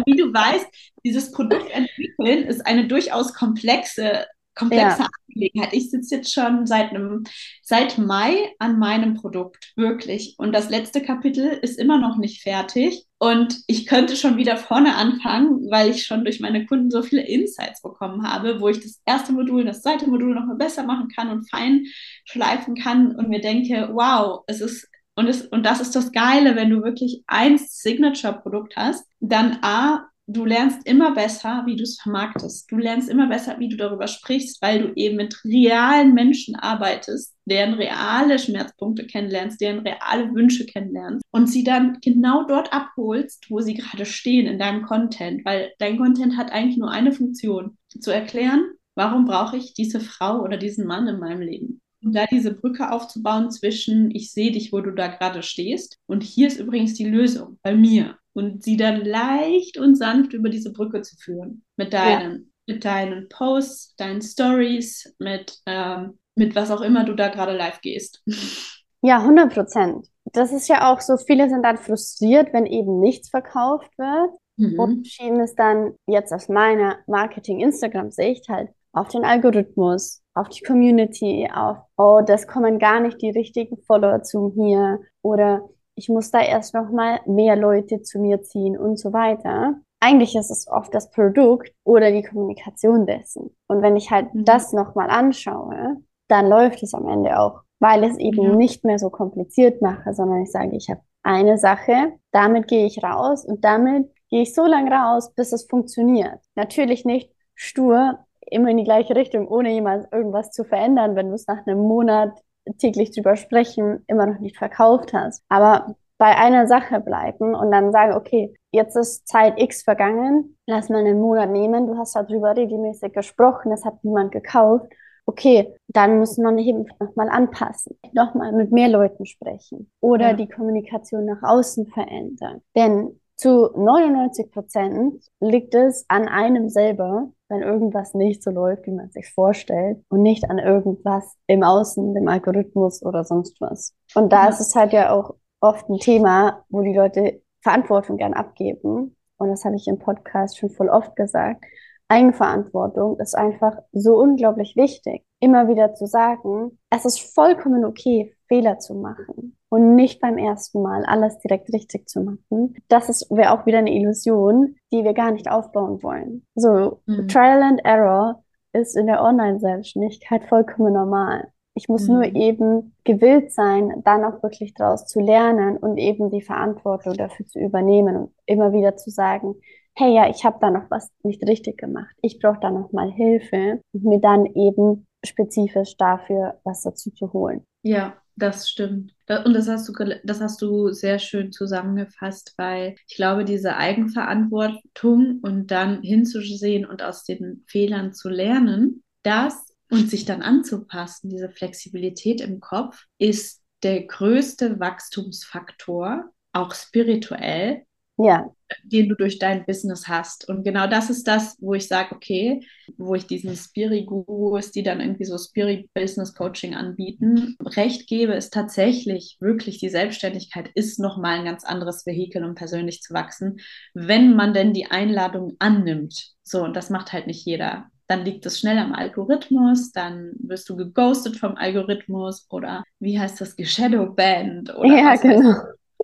wie du weißt, dieses Produkt entwickeln ist eine durchaus komplexe, komplexe ja. Angelegenheit. Ich sitze jetzt schon seit einem, seit Mai an meinem Produkt, wirklich. Und das letzte Kapitel ist immer noch nicht fertig. Und ich könnte schon wieder vorne anfangen, weil ich schon durch meine Kunden so viele Insights bekommen habe, wo ich das erste Modul, das zweite Modul noch mal besser machen kann und fein schleifen kann und mir denke, wow, es ist und, es, und das ist das Geile, wenn du wirklich ein Signature-Produkt hast, dann A, du lernst immer besser, wie du es vermarktest. Du lernst immer besser, wie du darüber sprichst, weil du eben mit realen Menschen arbeitest, deren reale Schmerzpunkte kennenlernst, deren reale Wünsche kennenlernst und sie dann genau dort abholst, wo sie gerade stehen in deinem Content, weil dein Content hat eigentlich nur eine Funktion, zu erklären, warum brauche ich diese Frau oder diesen Mann in meinem Leben? Da diese Brücke aufzubauen zwischen, ich sehe dich, wo du da gerade stehst und hier ist übrigens die Lösung bei mir und sie dann leicht und sanft über diese Brücke zu führen mit deinen, ja. mit deinen Posts, deinen Stories, mit, ähm, mit was auch immer du da gerade live gehst. Ja, 100 Prozent. Das ist ja auch so, viele sind dann frustriert, wenn eben nichts verkauft wird. Mhm. Und schieben es dann jetzt aus meiner Marketing-Instagram-Sicht halt auf den Algorithmus, auf die Community, auf, oh, das kommen gar nicht die richtigen Follower zu mir oder ich muss da erst noch mal mehr Leute zu mir ziehen und so weiter. Eigentlich ist es oft das Produkt oder die Kommunikation dessen. Und wenn ich halt mhm. das noch mal anschaue, dann läuft es am Ende auch, weil es eben ja. nicht mehr so kompliziert mache, sondern ich sage, ich habe eine Sache, damit gehe ich raus und damit gehe ich so lange raus, bis es funktioniert. Natürlich nicht stur immer in die gleiche Richtung, ohne jemals irgendwas zu verändern, wenn du es nach einem Monat täglich drüber sprechen immer noch nicht verkauft hast. Aber bei einer Sache bleiben und dann sagen, okay, jetzt ist Zeit X vergangen, lass mal einen Monat nehmen, du hast darüber regelmäßig gesprochen, es hat niemand gekauft. Okay, dann muss man eben nochmal anpassen, nochmal mit mehr Leuten sprechen oder ja. die Kommunikation nach außen verändern. Denn zu 99 Prozent liegt es an einem selber, wenn irgendwas nicht so läuft, wie man sich vorstellt und nicht an irgendwas im Außen, dem Algorithmus oder sonst was. Und da ja. ist es halt ja auch oft ein Thema, wo die Leute Verantwortung gern abgeben. Und das habe ich im Podcast schon voll oft gesagt. Eigenverantwortung ist einfach so unglaublich wichtig. Immer wieder zu sagen, es ist vollkommen okay, Fehler zu machen und nicht beim ersten Mal alles direkt richtig zu machen. Das wäre auch wieder eine Illusion, die wir gar nicht aufbauen wollen. So, mhm. Trial and Error ist in der Online-Selbstständigkeit vollkommen normal. Ich muss mhm. nur eben gewillt sein, dann auch wirklich daraus zu lernen und eben die Verantwortung dafür zu übernehmen und immer wieder zu sagen, hey, ja, ich habe da noch was nicht richtig gemacht. Ich brauche da noch mal Hilfe und mir dann eben spezifisch dafür was dazu zu holen. Ja, das stimmt. Und das hast du, das hast du sehr schön zusammengefasst, weil ich glaube, diese Eigenverantwortung und dann hinzusehen und aus den Fehlern zu lernen, das und sich dann anzupassen, diese Flexibilität im Kopf, ist der größte Wachstumsfaktor, auch spirituell, ja. Den du durch dein Business hast. Und genau das ist das, wo ich sage, okay, wo ich diesen Spiri-Gurus, die dann irgendwie so Spiri-Business-Coaching anbieten, recht gebe, ist tatsächlich wirklich, die Selbstständigkeit ist nochmal ein ganz anderes Vehikel, um persönlich zu wachsen, wenn man denn die Einladung annimmt. So, und das macht halt nicht jeder dann liegt es schnell am Algorithmus, dann wirst du geghostet vom Algorithmus oder wie heißt das, geshadowbanned oder ja, genau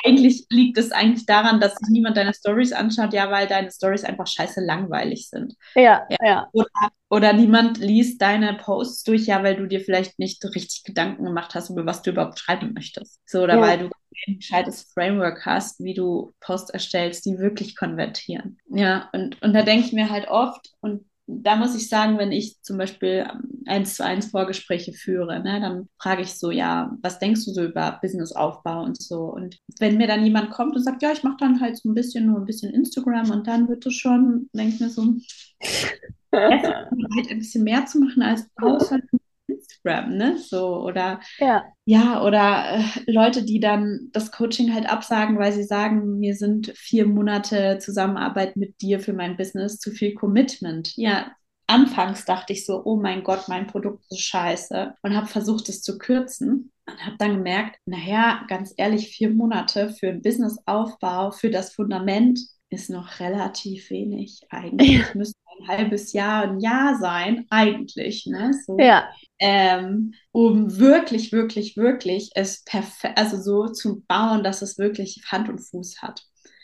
eigentlich liegt es eigentlich daran, dass sich niemand deine Stories anschaut, ja, weil deine Stories einfach scheiße langweilig sind. Ja, ja. ja. Oder, oder, niemand liest deine Posts durch, ja, weil du dir vielleicht nicht richtig Gedanken gemacht hast, über was du überhaupt schreiben möchtest. So, oder ja. weil du ein gescheites Framework hast, wie du Posts erstellst, die wirklich konvertieren. Ja, und, und da denke ich mir halt oft, und da muss ich sagen, wenn ich zum Beispiel ähm, eins zu eins Vorgespräche führe, ne, dann frage ich so, ja, was denkst du so über Businessaufbau und so? Und wenn mir dann jemand kommt und sagt, ja, ich mache dann halt so ein bisschen nur ein bisschen Instagram und dann wird es schon, denke ich mir so, (laughs) halt ein bisschen mehr zu machen als außer Instagram, ne? So, oder ja, ja oder äh, Leute, die dann das Coaching halt absagen, weil sie sagen, mir sind vier Monate Zusammenarbeit mit dir für mein Business zu viel Commitment. Ja, anfangs dachte ich so, oh mein Gott, mein Produkt ist scheiße und habe versucht, es zu kürzen und habe dann gemerkt, naja, ganz ehrlich, vier Monate für einen Businessaufbau, für das Fundament ist noch relativ wenig. Eigentlich müsste ein halbes Jahr, ein Jahr sein, eigentlich. Ne? So, ja. Ähm, um wirklich, wirklich, wirklich es perfekt, also so zu bauen, dass es wirklich Hand und Fuß hat.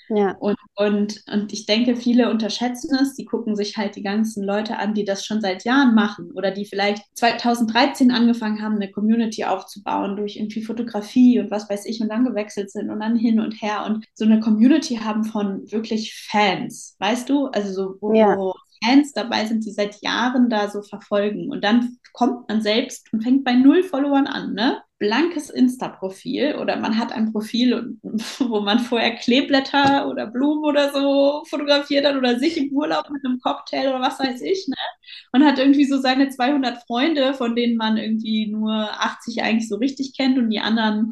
Ja. Und, und, und ich denke, viele unterschätzen es. Die gucken sich halt die ganzen Leute an, die das schon seit Jahren machen oder die vielleicht 2013 angefangen haben, eine Community aufzubauen durch irgendwie Fotografie und was weiß ich und dann gewechselt sind und dann hin und her und so eine Community haben von wirklich Fans, weißt du? Also so, wo, ja. wo Fans dabei sind, die seit Jahren da so verfolgen. Und dann kommt man selbst und fängt bei null Followern an, ne? blankes Insta-Profil oder man hat ein Profil, (laughs) wo man vorher Kleeblätter oder Blumen oder so fotografiert hat oder sich im Urlaub mit einem Cocktail oder was weiß ich, ne? Und hat irgendwie so seine 200 Freunde, von denen man irgendwie nur 80 eigentlich so richtig kennt und die anderen,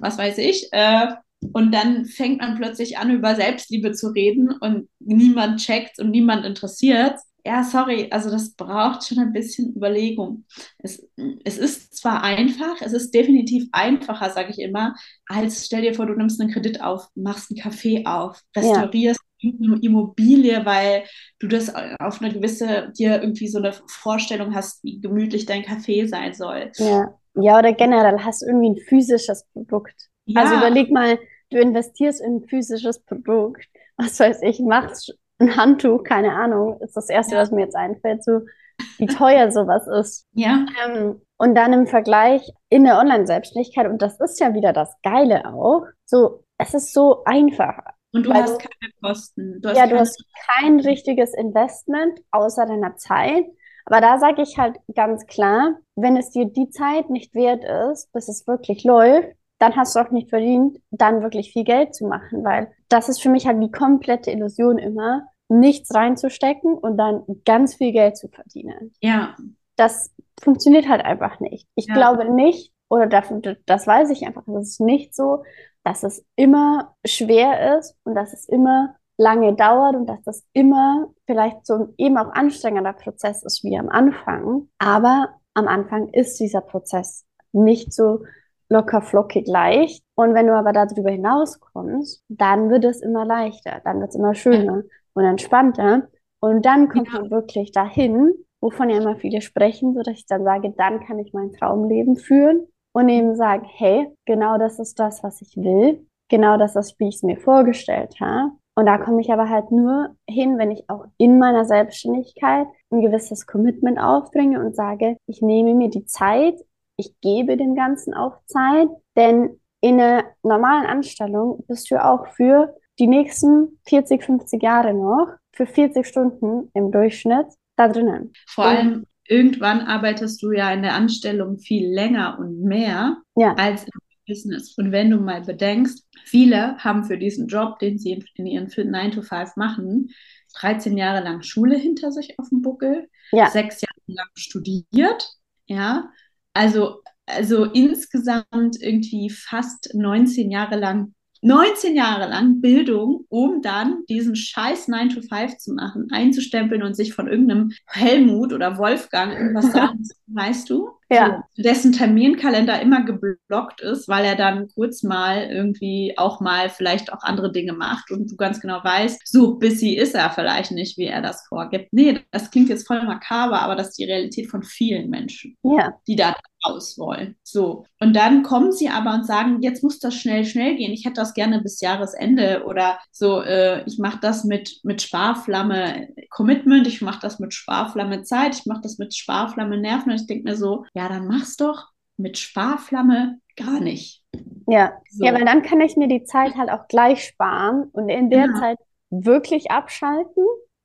was weiß ich, äh, und dann fängt man plötzlich an, über Selbstliebe zu reden und niemand checkt und niemand interessiert ja, sorry, also das braucht schon ein bisschen Überlegung. Es, es ist zwar einfach, es ist definitiv einfacher, sage ich immer, als stell dir vor, du nimmst einen Kredit auf, machst einen Café auf, restaurierst ja. eine Immobilie, weil du das auf eine gewisse, dir irgendwie so eine Vorstellung hast, wie gemütlich dein Café sein soll. Ja, ja oder generell hast du irgendwie ein physisches Produkt. Ja. Also überleg mal, du investierst in ein physisches Produkt, was weiß ich, machst ein Handtuch, keine Ahnung, ist das Erste, ja. was mir jetzt einfällt, so wie teuer sowas ist. Ja. Ähm, und dann im Vergleich in der Online-Selbstständigkeit, und das ist ja wieder das Geile auch, so, es ist so einfach. Und du hast keine Kosten. Du hast ja, du hast kein richtiges Investment außer deiner Zeit. Aber da sage ich halt ganz klar, wenn es dir die Zeit nicht wert ist, bis es wirklich läuft, dann hast du auch nicht verdient, dann wirklich viel Geld zu machen, weil das ist für mich halt die komplette Illusion immer, nichts reinzustecken und dann ganz viel Geld zu verdienen. Ja. Das funktioniert halt einfach nicht. Ich ja. glaube nicht, oder das, das weiß ich einfach, das ist nicht so, dass es immer schwer ist und dass es immer lange dauert und dass das immer vielleicht so ein eben auch anstrengender Prozess ist wie am Anfang. Aber am Anfang ist dieser Prozess nicht so locker flockig leicht. Und wenn du aber darüber hinaus kommst, dann wird es immer leichter, dann wird es immer schöner und entspannter. Und dann kommt ja. man wirklich dahin, wovon ja immer viele sprechen, so dass ich dann sage, dann kann ich mein Traumleben führen und eben sage, hey, genau das ist das, was ich will. Genau das ist, wie ich es mir vorgestellt habe. Und da komme ich aber halt nur hin, wenn ich auch in meiner Selbstständigkeit ein gewisses Commitment aufbringe und sage, ich nehme mir die Zeit, ich gebe dem Ganzen auch Zeit, denn in einer normalen Anstellung bist du auch für die nächsten 40, 50 Jahre noch, für 40 Stunden im Durchschnitt da drinnen. Vor allem irgendwann arbeitest du ja in der Anstellung viel länger und mehr ja. als im Business. Und wenn du mal bedenkst, viele haben für diesen Job, den sie in, in ihren 9 to 5 machen, 13 Jahre lang Schule hinter sich auf dem Buckel, ja. sechs Jahre lang studiert, ja, also, also insgesamt irgendwie fast 19 Jahre lang 19 Jahre lang Bildung, um dann diesen scheiß 9 to 5 zu machen, einzustempeln und sich von irgendeinem Helmut oder Wolfgang irgendwas (laughs) sagen weißt du? Ja. Dessen Terminkalender immer geblockt ist, weil er dann kurz mal irgendwie auch mal vielleicht auch andere Dinge macht und du ganz genau weißt, so busy ist er vielleicht nicht, wie er das vorgibt. Nee, das klingt jetzt voll makaber, aber das ist die Realität von vielen Menschen, ja. die da raus wollen. So. Und dann kommen sie aber und sagen, jetzt muss das schnell, schnell gehen. Ich hätte das gerne bis Jahresende oder so, äh, ich mache das mit, mit Sparflamme Commitment, ich mache das mit Sparflamme Zeit, ich mache das mit Sparflamme Nerven ich denke mir so, ja, dann mach's doch mit Sparflamme gar nicht. Ja. So. ja, weil dann kann ich mir die Zeit halt auch gleich sparen und in der ja. Zeit wirklich abschalten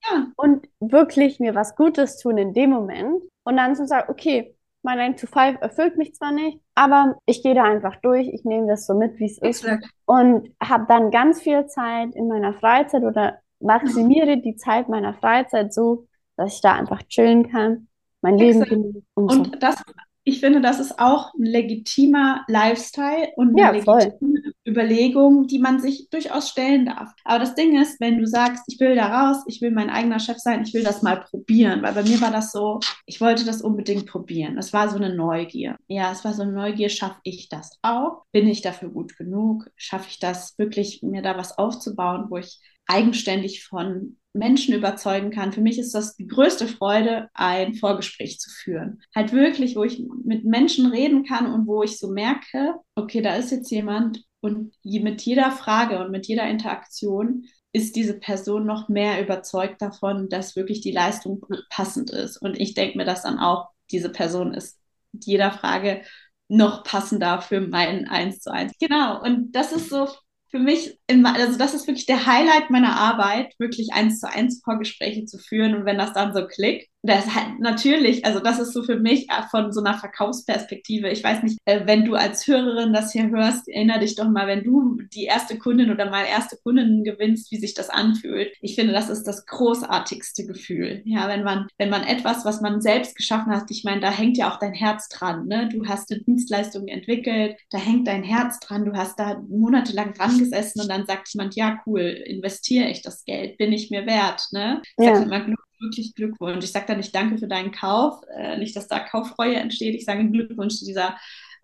ja. und wirklich mir was Gutes tun in dem Moment und dann zu sagen, okay, mein 9 to 5 erfüllt mich zwar nicht, aber ich gehe da einfach durch, ich nehme das so mit, wie es ist und habe dann ganz viel Zeit in meiner Freizeit oder maximiere die Zeit meiner Freizeit so, dass ich da einfach chillen kann mein Leben genießen. Und, so. und das, ich finde, das ist auch ein legitimer Lifestyle und eine ja, legitime voll. Überlegung, die man sich durchaus stellen darf. Aber das Ding ist, wenn du sagst, ich will da raus, ich will mein eigener Chef sein, ich will das mal probieren, weil bei mir war das so, ich wollte das unbedingt probieren. Es war so eine Neugier. Ja, es war so eine Neugier, schaffe ich das auch? Bin ich dafür gut genug? Schaffe ich das wirklich, mir da was aufzubauen, wo ich eigenständig von Menschen überzeugen kann. Für mich ist das die größte Freude, ein Vorgespräch zu führen. Halt wirklich, wo ich mit Menschen reden kann und wo ich so merke, okay, da ist jetzt jemand und mit jeder Frage und mit jeder Interaktion ist diese Person noch mehr überzeugt davon, dass wirklich die Leistung passend ist. Und ich denke mir das dann auch, diese Person ist jeder Frage noch passender für mein Eins zu eins. Genau. Und das ist so für mich, in, also das ist wirklich der Highlight meiner Arbeit, wirklich eins zu eins Vorgespräche zu führen. Und wenn das dann so klickt, das halt natürlich, also das ist so für mich äh, von so einer Verkaufsperspektive. Ich weiß nicht, äh, wenn du als Hörerin das hier hörst, erinnere dich doch mal, wenn du die erste Kundin oder mal erste Kundin gewinnst, wie sich das anfühlt. Ich finde, das ist das großartigste Gefühl. Ja, wenn man, wenn man etwas, was man selbst geschaffen hat, ich meine, da hängt ja auch dein Herz dran. Ne? Du hast eine Dienstleistung entwickelt, da hängt dein Herz dran, du hast da monatelang dran gesessen und dann sagt jemand, ja, cool, investiere ich das Geld, bin ich mir wert. Ne? Ich ja. sage immer, wirklich Glückwunsch. Ich sage da nicht Danke für deinen Kauf, äh, nicht, dass da Kauffreue entsteht. Ich sage Glückwunsch zu dieser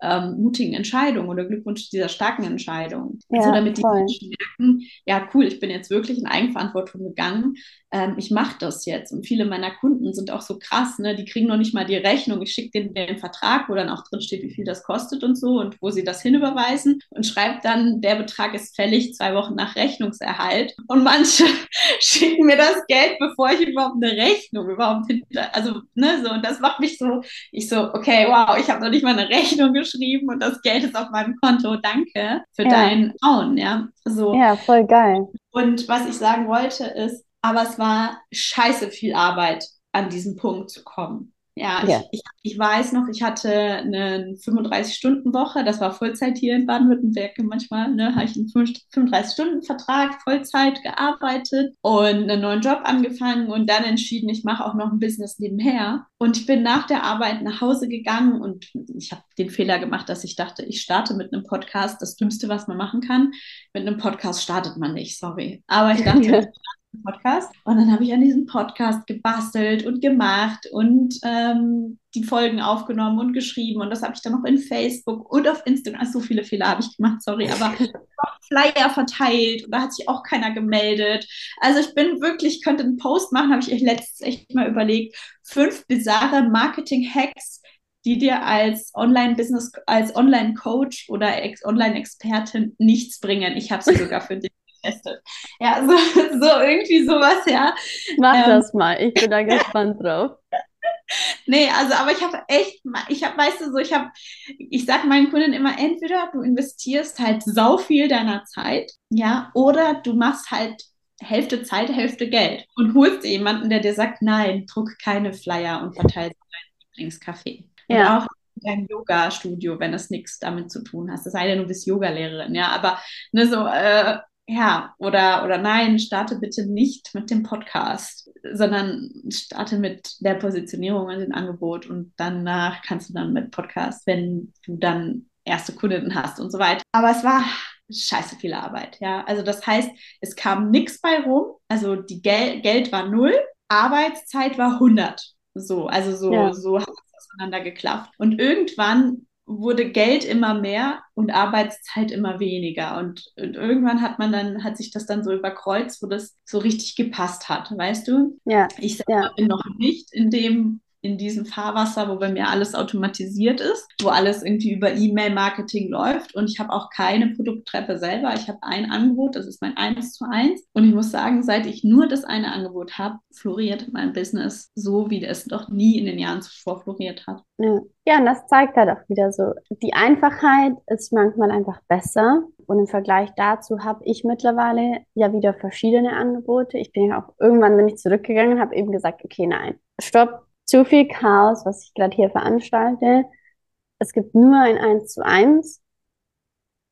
ähm, mutigen Entscheidung oder Glückwunsch zu dieser starken Entscheidung. Ja, also damit die Menschen merken, ja cool, ich bin jetzt wirklich in Eigenverantwortung gegangen ähm, ich mache das jetzt. Und viele meiner Kunden sind auch so krass, ne? die kriegen noch nicht mal die Rechnung. Ich schicke denen den Vertrag, wo dann auch drin steht, wie viel das kostet und so und wo sie das hinüberweisen und schreibt dann, der Betrag ist fällig zwei Wochen nach Rechnungserhalt. Und manche (laughs) schicken mir das Geld, bevor ich überhaupt eine Rechnung überhaupt hinter, also ne, so und das macht mich so, ich so, okay, wow, ich habe noch nicht mal eine Rechnung geschrieben und das Geld ist auf meinem Konto. Danke für ja. deinen Trauen, ja. So. Ja, voll geil. Und was ich sagen wollte ist, aber es war scheiße viel Arbeit, an diesen Punkt zu kommen. Ja, ja. Ich, ich, ich, weiß noch, ich hatte eine 35-Stunden-Woche, das war Vollzeit hier in Baden-Württemberg manchmal, ne, habe ich einen 35-Stunden-Vertrag, Vollzeit gearbeitet und einen neuen Job angefangen und dann entschieden, ich mache auch noch ein Business nebenher. Und ich bin nach der Arbeit nach Hause gegangen und ich habe den Fehler gemacht, dass ich dachte, ich starte mit einem Podcast. Das Dümmste, was man machen kann. Mit einem Podcast startet man nicht, sorry. Aber ich dachte, ja. (laughs) Podcast. Und dann habe ich an diesem Podcast gebastelt und gemacht und ähm, die Folgen aufgenommen und geschrieben. Und das habe ich dann noch in Facebook und auf Instagram. Also so viele Fehler habe ich gemacht, sorry, aber (laughs) Flyer verteilt und da hat sich auch keiner gemeldet. Also ich bin wirklich, könnte einen Post machen, habe ich letztens echt mal überlegt. Fünf bizarre Marketing-Hacks, die dir als Online-Business, als Online-Coach oder Online-Expertin nichts bringen. Ich habe sie sogar für dich getestet. Ja, (laughs) so, so irgendwie sowas, ja. Mach ähm, das mal, ich bin da (laughs) gespannt drauf. Nee, also, aber ich habe echt, ich habe, weißt du, so, ich habe, ich sage meinen Kunden immer, entweder du investierst halt sau viel deiner Zeit, ja, oder du machst halt Hälfte Zeit, Hälfte Geld und holst jemanden, der dir sagt, nein, druck keine Flyer und verteilst dein Lieblingskaffee. Ja. Und auch dein Yoga-Studio, wenn es nichts damit zu tun hast. Es sei denn, du bist Yogalehrerin, ja, aber ne, so, äh, ja, oder, oder nein, starte bitte nicht mit dem Podcast, sondern starte mit der Positionierung und dem Angebot und danach kannst du dann mit Podcast, wenn du dann erste Kunden hast und so weiter. Aber es war scheiße viel Arbeit, ja. Also das heißt, es kam nichts bei rum, also die Gel Geld war null, Arbeitszeit war 100. So, also so, ja. so hat es auseinander geklafft. Und irgendwann wurde Geld immer mehr und Arbeitszeit immer weniger. Und, und, irgendwann hat man dann, hat sich das dann so überkreuzt, wo das so richtig gepasst hat, weißt du? Ja. Ich selber ja. bin noch nicht in dem in diesem Fahrwasser, wo bei mir alles automatisiert ist, wo alles irgendwie über E-Mail-Marketing läuft und ich habe auch keine Produkttreppe selber. Ich habe ein Angebot, das ist mein 1 zu 1 und ich muss sagen, seit ich nur das eine Angebot habe, floriert mein Business so, wie es noch nie in den Jahren zuvor floriert hat. Ja. ja, und das zeigt halt auch wieder so, die Einfachheit ist manchmal einfach besser und im Vergleich dazu habe ich mittlerweile ja wieder verschiedene Angebote. Ich bin ja auch irgendwann, wenn ich zurückgegangen habe, eben gesagt, okay, nein, stopp, zu viel Chaos, was ich gerade hier veranstalte. Es gibt nur ein 1 zu 1.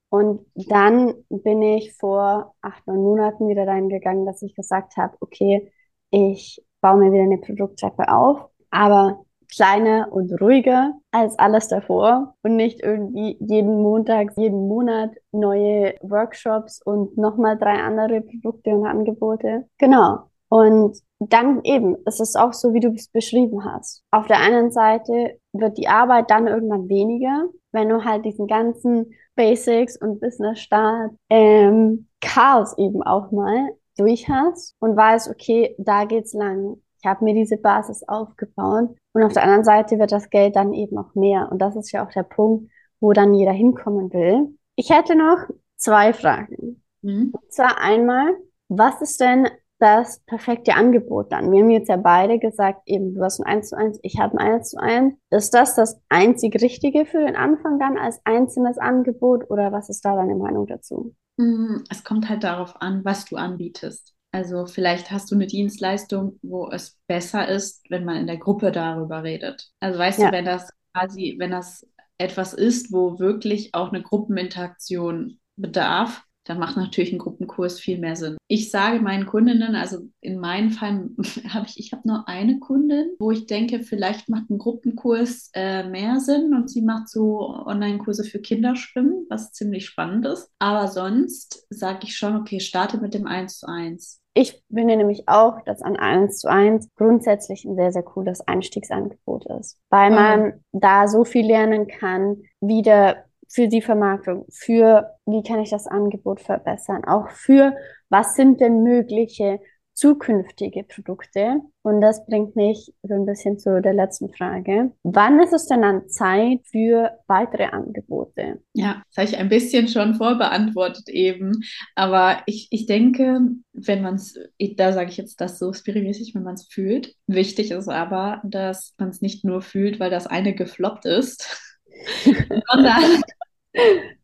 Und dann bin ich vor acht, neun Monaten wieder dahin gegangen, dass ich gesagt habe, okay, ich baue mir wieder eine Produkttreppe auf, aber kleiner und ruhiger als alles davor und nicht irgendwie jeden Montag, jeden Monat neue Workshops und nochmal drei andere Produkte und Angebote. Genau. Und dann eben, es ist auch so, wie du es beschrieben hast. Auf der einen Seite wird die Arbeit dann irgendwann weniger, wenn du halt diesen ganzen Basics und Business Start ähm, Chaos eben auch mal durch hast und weißt, okay, da geht's lang. Ich habe mir diese Basis aufgebaut und auf der anderen Seite wird das Geld dann eben auch mehr und das ist ja auch der Punkt, wo dann jeder hinkommen will. Ich hätte noch zwei Fragen. Mhm. Und zwar einmal, was ist denn das perfekte Angebot dann? Wir haben jetzt ja beide gesagt, eben, du hast ein 1 zu 1, ich habe ein 1 zu 1. Ist das das einzig Richtige für den Anfang dann als einzelnes Angebot oder was ist da deine Meinung dazu? Mm, es kommt halt darauf an, was du anbietest. Also vielleicht hast du eine Dienstleistung, wo es besser ist, wenn man in der Gruppe darüber redet. Also weißt ja. du, wenn das quasi, wenn das etwas ist, wo wirklich auch eine Gruppeninteraktion bedarf, dann macht natürlich ein Gruppenkurs viel mehr Sinn. Ich sage meinen Kundinnen, also in meinem Fall (laughs) habe ich, ich habe nur eine Kundin, wo ich denke, vielleicht macht ein Gruppenkurs äh, mehr Sinn und sie macht so Online-Kurse für Kinderschwimmen, was ziemlich spannend ist. Aber sonst sage ich schon, okay, starte mit dem 1 zu 1. Ich finde nämlich auch, dass ein 1 zu 1 grundsätzlich ein sehr, sehr cooles Einstiegsangebot ist, weil man mhm. da so viel lernen kann, wie der für die Vermarktung, für wie kann ich das Angebot verbessern, auch für was sind denn mögliche zukünftige Produkte. Und das bringt mich so ein bisschen zu der letzten Frage. Wann ist es denn dann Zeit für weitere Angebote? Ja, das habe ich ein bisschen schon vorbeantwortet eben. Aber ich, ich denke, wenn man es, da sage ich jetzt das so spiritmäßig, wenn man es fühlt. Wichtig ist aber, dass man es nicht nur fühlt, weil das eine gefloppt ist. (laughs) sondern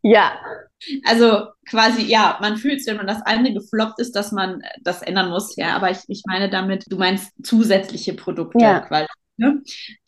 ja. Also quasi, ja, man fühlt es, wenn man das eine gefloppt ist, dass man das ändern muss, ja. Aber ich, ich meine damit, du meinst zusätzliche Produkte ja. quasi. Ne?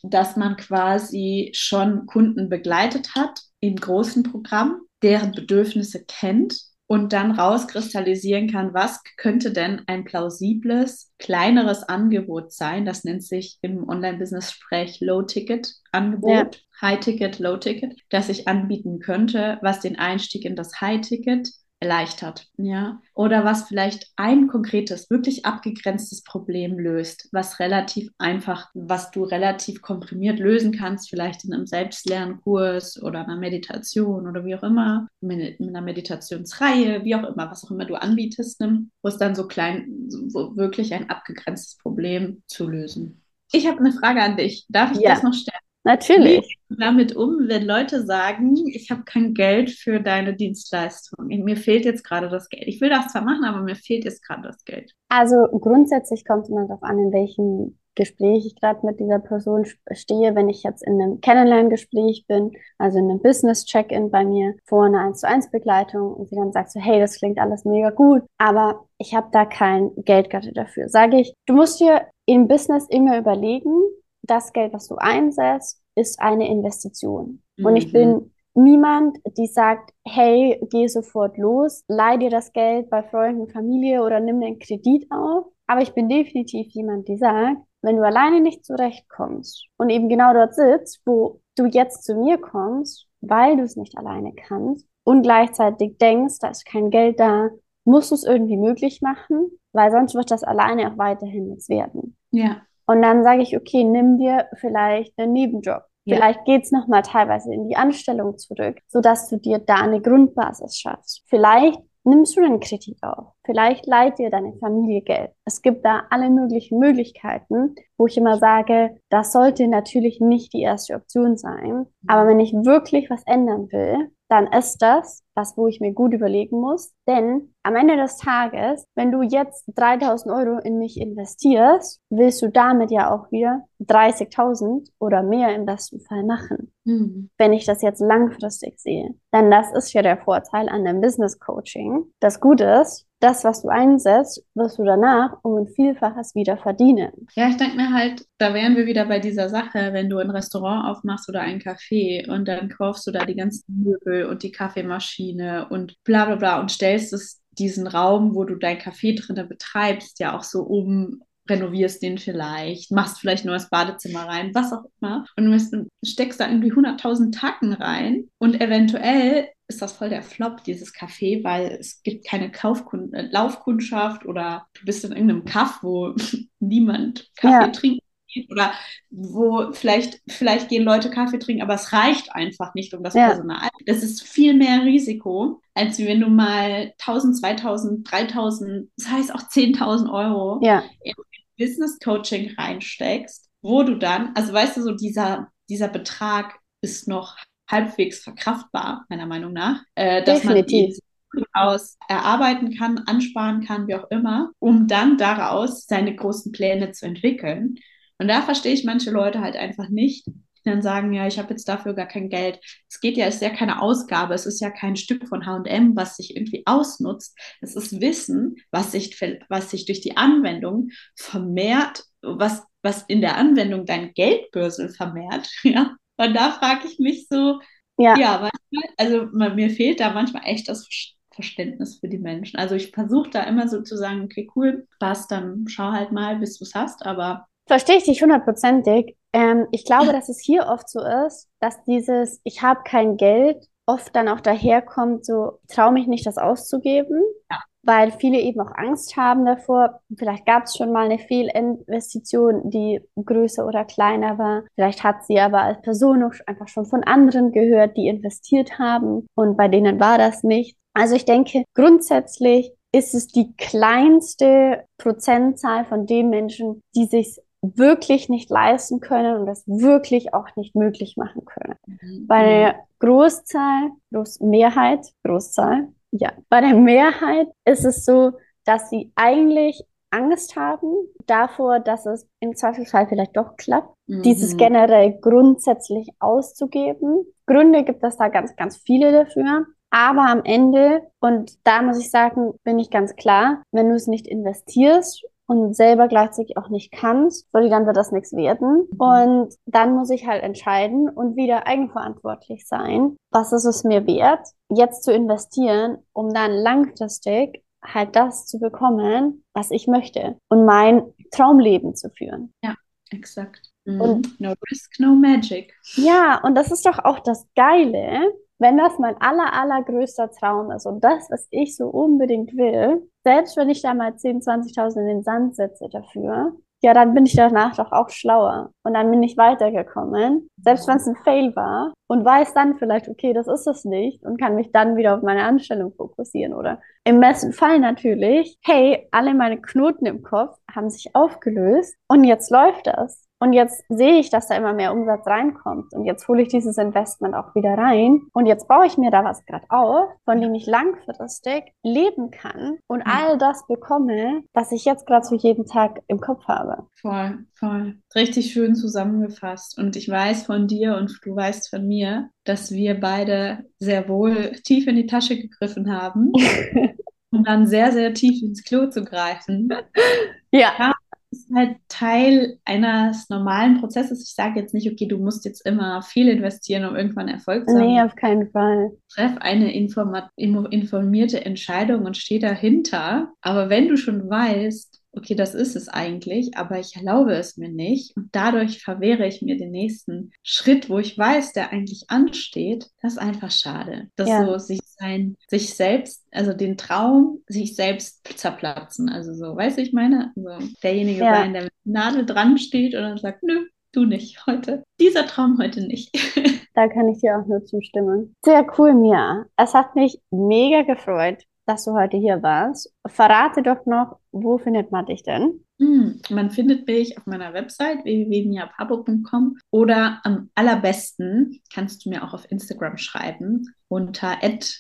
Dass man quasi schon Kunden begleitet hat im großen Programm, deren Bedürfnisse kennt und dann rauskristallisieren kann, was könnte denn ein plausibles, kleineres Angebot sein. Das nennt sich im Online-Business-Sprech Low-Ticket-Angebot. Ja. High-Ticket, Low-Ticket, das ich anbieten könnte, was den Einstieg in das High-Ticket erleichtert, ja. Oder was vielleicht ein konkretes, wirklich abgegrenztes Problem löst, was relativ einfach, was du relativ komprimiert lösen kannst, vielleicht in einem Selbstlernkurs oder einer Meditation oder wie auch immer, in einer Meditationsreihe, wie auch immer, was auch immer du anbietest, ne? wo es dann so klein, wo wirklich ein abgegrenztes Problem zu lösen. Ich habe eine Frage an dich. Darf ich ja. das noch stellen? Natürlich. Wie damit um, wenn Leute sagen, ich habe kein Geld für deine Dienstleistung. Mir fehlt jetzt gerade das Geld. Ich will das zwar machen, aber mir fehlt jetzt gerade das Geld. Also grundsätzlich kommt es immer darauf an, in welchem Gespräch ich gerade mit dieser Person stehe. Wenn ich jetzt in einem Kennenlerngespräch bin, also in einem Business-Check-In bei mir vor einer 1 zu 1 Begleitung und sie dann sagt so, hey, das klingt alles mega gut, aber ich habe da kein Geld gerade dafür. Sage ich, du musst dir im Business immer überlegen, das Geld, was du einsetzt, ist eine Investition. Mhm. Und ich bin mhm. niemand, die sagt, hey, geh sofort los, leih dir das Geld bei Freunden, Familie oder nimm den Kredit auf. Aber ich bin definitiv jemand, die sagt, wenn du alleine nicht zurechtkommst und eben genau dort sitzt, wo du jetzt zu mir kommst, weil du es nicht alleine kannst und gleichzeitig denkst, da ist kein Geld da, musst du es irgendwie möglich machen, weil sonst wird das alleine auch weiterhin nichts werden. Ja. Und dann sage ich, okay, nimm dir vielleicht einen Nebenjob. Ja. Vielleicht geht's noch mal teilweise in die Anstellung zurück, sodass du dir da eine Grundbasis schaffst. Vielleicht nimmst du einen Kredit auf. Vielleicht leiht dir deine Familie Geld. Es gibt da alle möglichen Möglichkeiten, wo ich immer sage, das sollte natürlich nicht die erste Option sein. Aber wenn ich wirklich was ändern will, dann ist das was, wo ich mir gut überlegen muss. Denn am Ende des Tages, wenn du jetzt 3000 Euro in mich investierst, willst du damit ja auch wieder 30.000 oder mehr im besten Fall machen. Mhm. Wenn ich das jetzt langfristig sehe. Denn das ist ja der Vorteil an dem Business Coaching. Das Gute ist, das, was du einsetzt, wirst du danach um ein Vielfaches wieder verdienen. Ja, ich denke mir halt, da wären wir wieder bei dieser Sache, wenn du ein Restaurant aufmachst oder ein Café und dann kaufst du da die ganzen Möbel und die Kaffeemaschine und bla bla bla und stellst es diesen Raum, wo du dein Café drinnen betreibst, ja auch so um, renovierst den vielleicht, machst vielleicht nur das Badezimmer rein, was auch immer. Und du steckst da irgendwie 100.000 Tacken rein und eventuell ist das voll der Flop, dieses Café, weil es gibt keine Kaufkund äh, Laufkundschaft oder du bist in irgendeinem Kaff, wo (laughs) niemand Kaffee ja. trinkt oder wo vielleicht, vielleicht gehen Leute Kaffee trinken, aber es reicht einfach nicht um das ja. Personal. Das ist viel mehr Risiko, als wenn du mal 1000, 2000, 3000, das heißt auch 10.000 Euro ja. in Business Coaching reinsteckst, wo du dann, also weißt du, so dieser, dieser Betrag ist noch halbwegs verkraftbar, meiner Meinung nach, äh, dass Definitiv. man aus erarbeiten kann, ansparen kann, wie auch immer, um dann daraus seine großen Pläne zu entwickeln. Und da verstehe ich manche Leute halt einfach nicht, die dann sagen, ja, ich habe jetzt dafür gar kein Geld. Es geht ja, es ist ja keine Ausgabe, es ist ja kein Stück von H&M, was sich irgendwie ausnutzt. Es ist Wissen, was sich, was sich durch die Anwendung vermehrt, was, was in der Anwendung dein Geldbörsel vermehrt, (laughs) ja. Und da frage ich mich so, ja, ja manchmal, also mir fehlt da manchmal echt das Verständnis für die Menschen. Also ich versuche da immer so zu sagen, okay, cool, passt, dann schau halt mal, bis du es hast, aber. Verstehe ich dich hundertprozentig. Ähm, ich glaube, dass es hier oft so ist, dass dieses, ich habe kein Geld, oft dann auch daherkommt, so, traue mich nicht, das auszugeben. Ja weil viele eben auch Angst haben davor. Vielleicht gab es schon mal eine Fehlinvestition, die größer oder kleiner war. Vielleicht hat sie aber als Person auch einfach schon von anderen gehört, die investiert haben und bei denen war das nicht. Also ich denke, grundsätzlich ist es die kleinste Prozentzahl von den Menschen, die sich wirklich nicht leisten können und das wirklich auch nicht möglich machen können. Mhm. Bei der Großzahl, Großmehrheit, Großzahl ja, bei der Mehrheit ist es so, dass sie eigentlich Angst haben davor, dass es im Zweifelsfall vielleicht doch klappt, mhm. dieses generell grundsätzlich auszugeben. Gründe gibt es da ganz, ganz viele dafür. Aber am Ende, und da muss ich sagen, bin ich ganz klar, wenn du es nicht investierst und selber gleichzeitig auch nicht kannst, weil dann wird das nichts werden. Mhm. Und dann muss ich halt entscheiden und wieder eigenverantwortlich sein. Was ist es mir wert, jetzt zu investieren, um dann langfristig halt das zu bekommen, was ich möchte und mein Traumleben zu führen. Ja, exakt. Mhm. Und no risk, no magic. Ja, und das ist doch auch das Geile, wenn das mein aller, allergrößter Traum ist und das, was ich so unbedingt will, selbst wenn ich da mal 10.000, 20.000 in den Sand setze dafür, ja, dann bin ich danach doch auch schlauer. Und dann bin ich weitergekommen, selbst wenn es ein Fail war und weiß dann vielleicht, okay, das ist es nicht und kann mich dann wieder auf meine Anstellung fokussieren oder im besten Fall natürlich, hey, alle meine Knoten im Kopf haben sich aufgelöst und jetzt läuft das. Und jetzt sehe ich, dass da immer mehr Umsatz reinkommt. Und jetzt hole ich dieses Investment auch wieder rein. Und jetzt baue ich mir da was gerade auf, von dem ich langfristig leben kann und all das bekomme, was ich jetzt gerade so jeden Tag im Kopf habe. Voll, voll. Richtig schön zusammengefasst. Und ich weiß von dir und du weißt von mir, dass wir beide sehr wohl tief in die Tasche gegriffen haben. (laughs) um dann sehr, sehr tief ins Klo zu greifen. Ja. ja ist halt Teil eines normalen Prozesses. Ich sage jetzt nicht, okay, du musst jetzt immer viel investieren, um irgendwann Erfolg zu haben. Nee, auf keinen Fall. Treff eine informierte Entscheidung und steh dahinter. Aber wenn du schon weißt, okay, das ist es eigentlich, aber ich erlaube es mir nicht. Und dadurch verwehre ich mir den nächsten Schritt, wo ich weiß, der eigentlich ansteht. Das ist einfach schade. Das ja. so sich sein, sich selbst, also den Traum, sich selbst zerplatzen. Also so, weißt du, ich meine, also derjenige ja. sein, der mit der Nadel dran steht und dann sagt, nö, du nicht heute. Dieser Traum heute nicht. (laughs) da kann ich dir auch nur zustimmen. Sehr cool, Mia. Es hat mich mega gefreut, dass du heute hier warst. Verrate doch noch, wo findet man dich denn? Hm, man findet mich auf meiner Website www.miapabo.com oder am allerbesten kannst du mir auch auf Instagram schreiben unter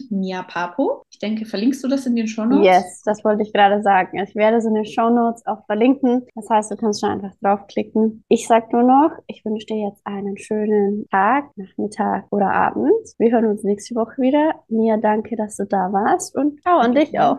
@miapapo. Ich denke, verlinkst du das in den Shownotes? Yes, das wollte ich gerade sagen. Ich werde es in den Shownotes auch verlinken. Das heißt, du kannst schon einfach draufklicken. Ich sag nur noch, ich wünsche dir jetzt einen schönen Tag, Nachmittag oder Abend. Wir hören uns nächste Woche wieder. Mia, danke, dass du da warst und ciao an dich auch.